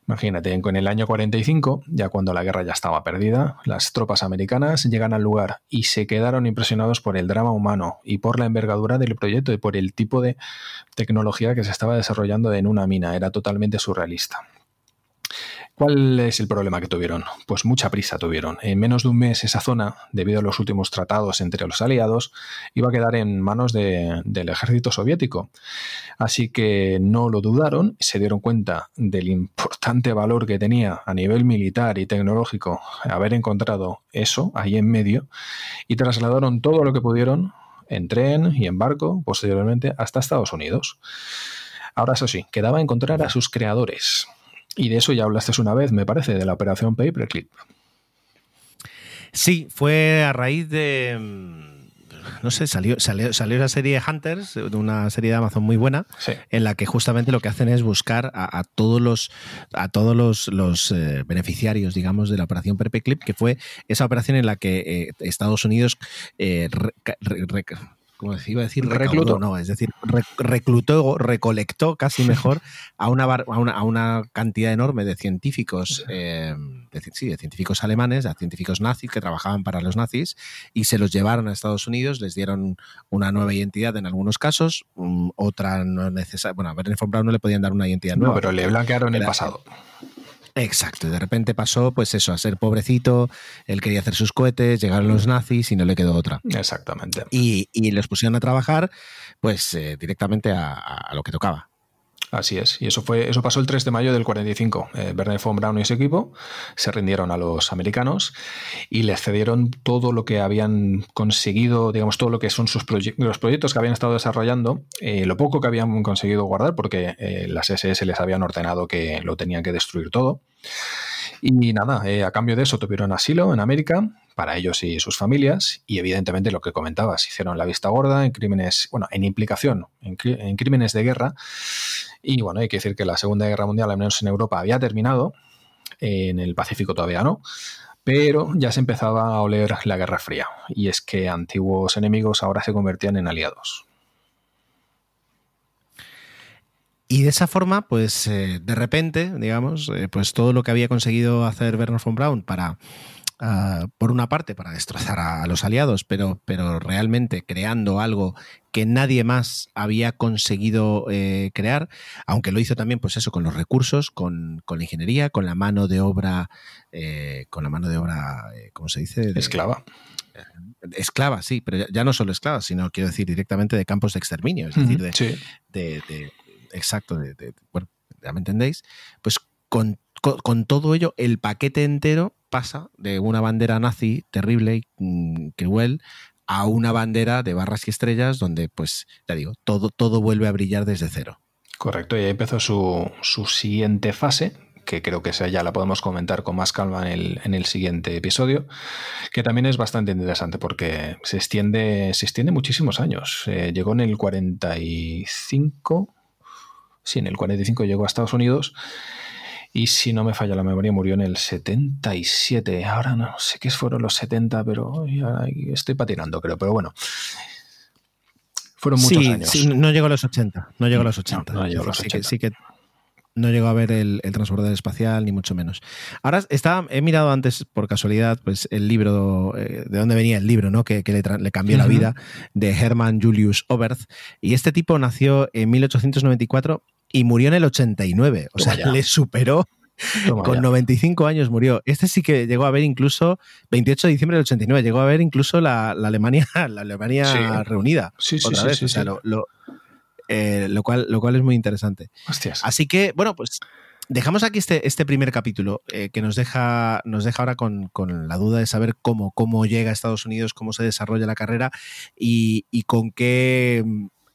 Imagínate, en el año 45, ya cuando la guerra ya estaba perdida, las tropas americanas llegan al lugar y se quedaron impresionados por el drama humano y por la envergadura del proyecto y por el tipo de tecnología que se estaba desarrollando en una mina. Era totalmente surrealista. ¿Cuál es el problema que tuvieron? Pues mucha prisa tuvieron. En menos de un mes esa zona, debido a los últimos tratados entre los aliados, iba a quedar en manos del ejército soviético. Así que no lo dudaron, se dieron cuenta del importante valor que tenía a nivel militar y tecnológico haber encontrado eso ahí en medio y trasladaron todo lo que pudieron en tren y en barco, posteriormente hasta Estados Unidos. Ahora eso sí, quedaba encontrar a sus creadores. Y de eso ya hablaste una vez, me parece, de la operación Paperclip. Sí, fue a raíz de. Mm, no sé, salió, salió, salió esa serie Hunters, de una serie de Amazon muy buena, en la que justamente lo que hacen es buscar a, todos los, a todos los, eh, beneficiarios, digamos, de la operación Paperclip, que fue esa operación en la que eh, Estados Unidos eh, como iba a decir, reclutó, no, es decir, reclutó, recolectó casi mejor a una, a una, cantidad enorme de científicos, eh, de, sí, de científicos alemanes, de científicos nazis que trabajaban para los nazis y se los llevaron a Estados Unidos, les dieron una nueva identidad en algunos casos, mm, otra no necesaria, bueno, a Werner von Braun no le podían dar una identidad nueva. No, pero le blanquearon el pasado. Exacto, y de repente pasó, pues eso, a ser pobrecito, él quería hacer sus cohetes, llegaron los nazis y no le quedó otra. Exactamente. Y, y los pusieron a trabajar, pues eh, directamente a, lo que tocaba. Así es, y eso fue, eso pasó el 3 de mayo del 45. Eh, Werner y su equipo se rindieron a los americanos y les cedieron todo lo que habían conseguido, digamos, todo lo que son sus los proyectos que habían estado desarrollando, eh, lo poco que habían conseguido guardar, porque eh, las SS les habían ordenado que lo tenían que destruir todo. Y nada, eh, a cambio de eso tuvieron asilo en América para ellos y sus familias y evidentemente lo que comentabas, hicieron la vista gorda en crímenes, bueno, en implicación, en, crímenes de guerra. Y bueno, hay que decir que la Segunda Guerra Mundial, al menos en Europa, había terminado, en el Pacífico todavía no, pero ya se empezaba a oler la Guerra Fría y es que antiguos enemigos ahora se convertían en aliados. Y de esa forma, pues eh, de repente, digamos, eh, pues todo lo que había conseguido hacer Werner von Braun para, ah, por una parte, para destrozar a, los aliados, pero, pero realmente creando algo que nadie más había conseguido eh, crear, aunque lo hizo también, pues eso, con los recursos, con, la ingeniería, con la mano de obra, con la mano de obra, ¿cómo se dice? esclava. esclavas, sí, pero ya no solo esclavas, sino quiero decir directamente de campos de exterminio, es decir, de, Sí. de- de- exacto, de, de- bueno, ya me entendéis, pues con, con- con todo ello, el paquete entero pasa de una bandera nazi terrible y mm, cruel a una bandera de barras y estrellas donde, pues, ya digo, todo, todo vuelve a brillar desde cero. Correcto, y ahí empezó su, su siguiente fase, que creo que ya la podemos comentar con más calma en el, en el siguiente episodio, que también es bastante interesante porque se extiende, se extiende muchísimos años. Eh, llegó en el 45, sí, en el 45 llegó a Estados Unidos y si no me falla la memoria murió en el 77. Ahora no sé qué fueron los 70, pero ya estoy patinando, creo, pero bueno. Fueron muchos sí, años. sí, no llegó a los 80, no llegó a los 80. No, no llegó a los sí, que, 80. sí que no llegó a ver el, el transbordador espacial, ni mucho menos. Ahora está, he mirado antes, por casualidad, pues el libro, eh, de dónde venía el libro, ¿no? Que, que le, cambió la vida, de Hermann Julius Oberth. Y este tipo nació en 1894 y murió en el 89. O Toma sea, ya. le superó. Toma Con ya. 95 años murió. Este sí que llegó a ver incluso, 28 de diciembre del 89, llegó a ver incluso la, la Alemania, [laughs] la Alemania Sí. reunida. Sí, sí, otra sí, vez. sí, o sea, sí. lo- lo, eh, lo, cual, lo cual es muy interesante. Hostias. Así que, bueno, pues dejamos aquí este, este primer capítulo eh, que nos deja, nos deja ahora con, con la duda de saber cómo, cómo llega a Estados Unidos, cómo se desarrolla la carrera y, y con qué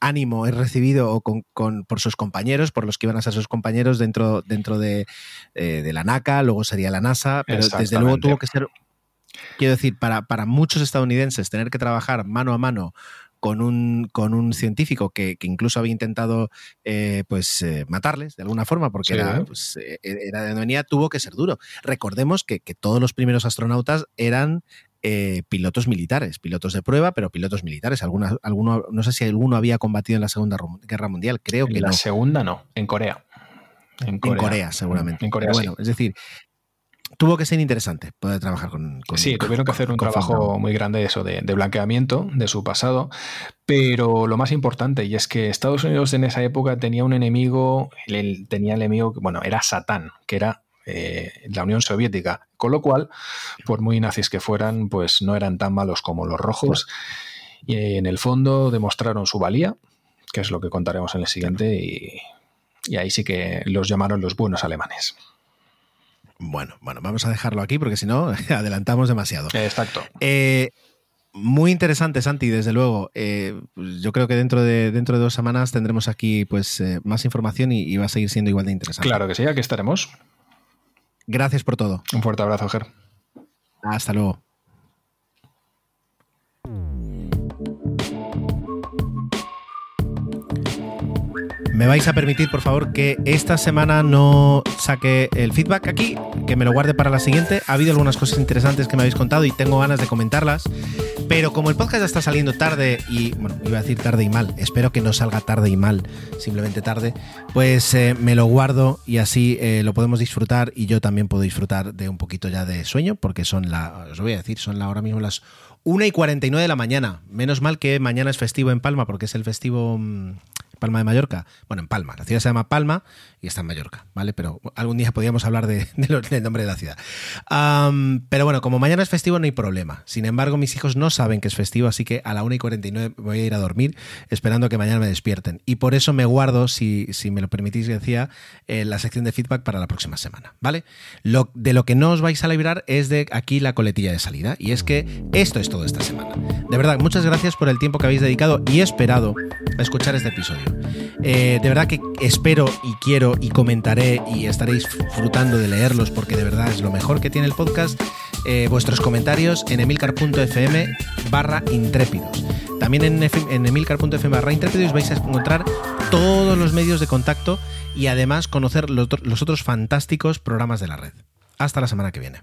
ánimo es recibido o con, con- por sus compañeros, por los que iban a ser sus compañeros dentro, dentro de, eh, de la NACA, luego sería la NASA, pero desde luego tuvo que ser, quiero decir, para, para muchos estadounidenses tener que trabajar mano a mano con un, con un científico que, que incluso había intentado eh, pues eh, matarles de alguna forma porque Sí. era, pues, era de venía, tuvo que ser duro. Recordemos que, que todos los primeros astronautas eran eh, pilotos militares, pilotos de prueba, pero pilotos militares. Alguna, alguno, no sé si alguno había combatido en la Segunda Guerra Mundial, creo En que la no. segunda no, en Corea. En En Corea, seguramente. En Corea, sí. bueno, es decir, tuvo que ser interesante poder trabajar con. con- Sí, tuvieron que hacer un trabajo muy grande de eso, de, de blanqueamiento de su pasado, pero lo más importante, y es que Estados Unidos en esa época tenía un enemigo, el- tenía el enemigo, bueno, era Satán, que era eh, la Unión Soviética, con lo cual, por muy nazis que fueran, pues no eran tan malos como los rojos, y en el fondo demostraron su valía, que es lo que contaremos en el siguiente, y, y ahí sí que los llamaron los buenos alemanes. Bueno, bueno, vamos a dejarlo aquí porque si no, [laughs] adelantamos demasiado. Exacto. Eh, muy interesante, Santi, desde luego. Eh, pues yo creo que dentro de, dentro de dos semanas tendremos aquí pues, eh, más información y, y va a seguir siendo igual de interesante. Claro que sí, aquí estaremos. Gracias por todo. Un fuerte abrazo, Ger. Hasta luego. Me vais a permitir, por favor, que esta semana no saque el feedback aquí, que me lo guarde para la siguiente. Ha habido algunas cosas interesantes que me habéis contado y tengo ganas de comentarlas. Pero como el podcast ya está saliendo tarde y, bueno, iba a decir tarde y mal, espero que no salga tarde y mal, simplemente tarde, pues eh, me lo guardo y así eh, lo podemos disfrutar y yo también puedo disfrutar de un poquito ya de sueño, porque son la, os voy a decir, son la, ahora mismo las 1 y 49 de la mañana. Menos mal que mañana es festivo en Palma, porque es el festivo mm, Palma de Mallorca. Bueno, en Palma. La ciudad se llama Palma y está en Mallorca, ¿vale? Pero algún día podríamos hablar de, [laughs] del nombre de la ciudad. Pero bueno, como mañana es festivo no hay problema. Sin embargo, mis hijos no saben que es festivo, así que a la 1 y 49 voy a ir a dormir esperando que mañana me despierten. Y por eso me guardo, si, si me lo permitís, decía, eh, la sección de feedback para la próxima semana, ¿vale? De lo que no os vais a librar es de aquí la coletilla de salida. Y es que esto es todo esta semana. De verdad, muchas gracias por el tiempo que habéis dedicado y esperado a escuchar este episodio. Eh, de verdad que espero y quiero y comentaré y estaréis disfrutando de leerlos porque de verdad es lo mejor que tiene el podcast. Eh, vuestros comentarios en emilcar.fm barra intrépidos. También en, emilcar.fm barra intrépidos vais a encontrar todos los medios de contacto y además conocer los otros fantásticos programas de la red. Hasta la semana que viene.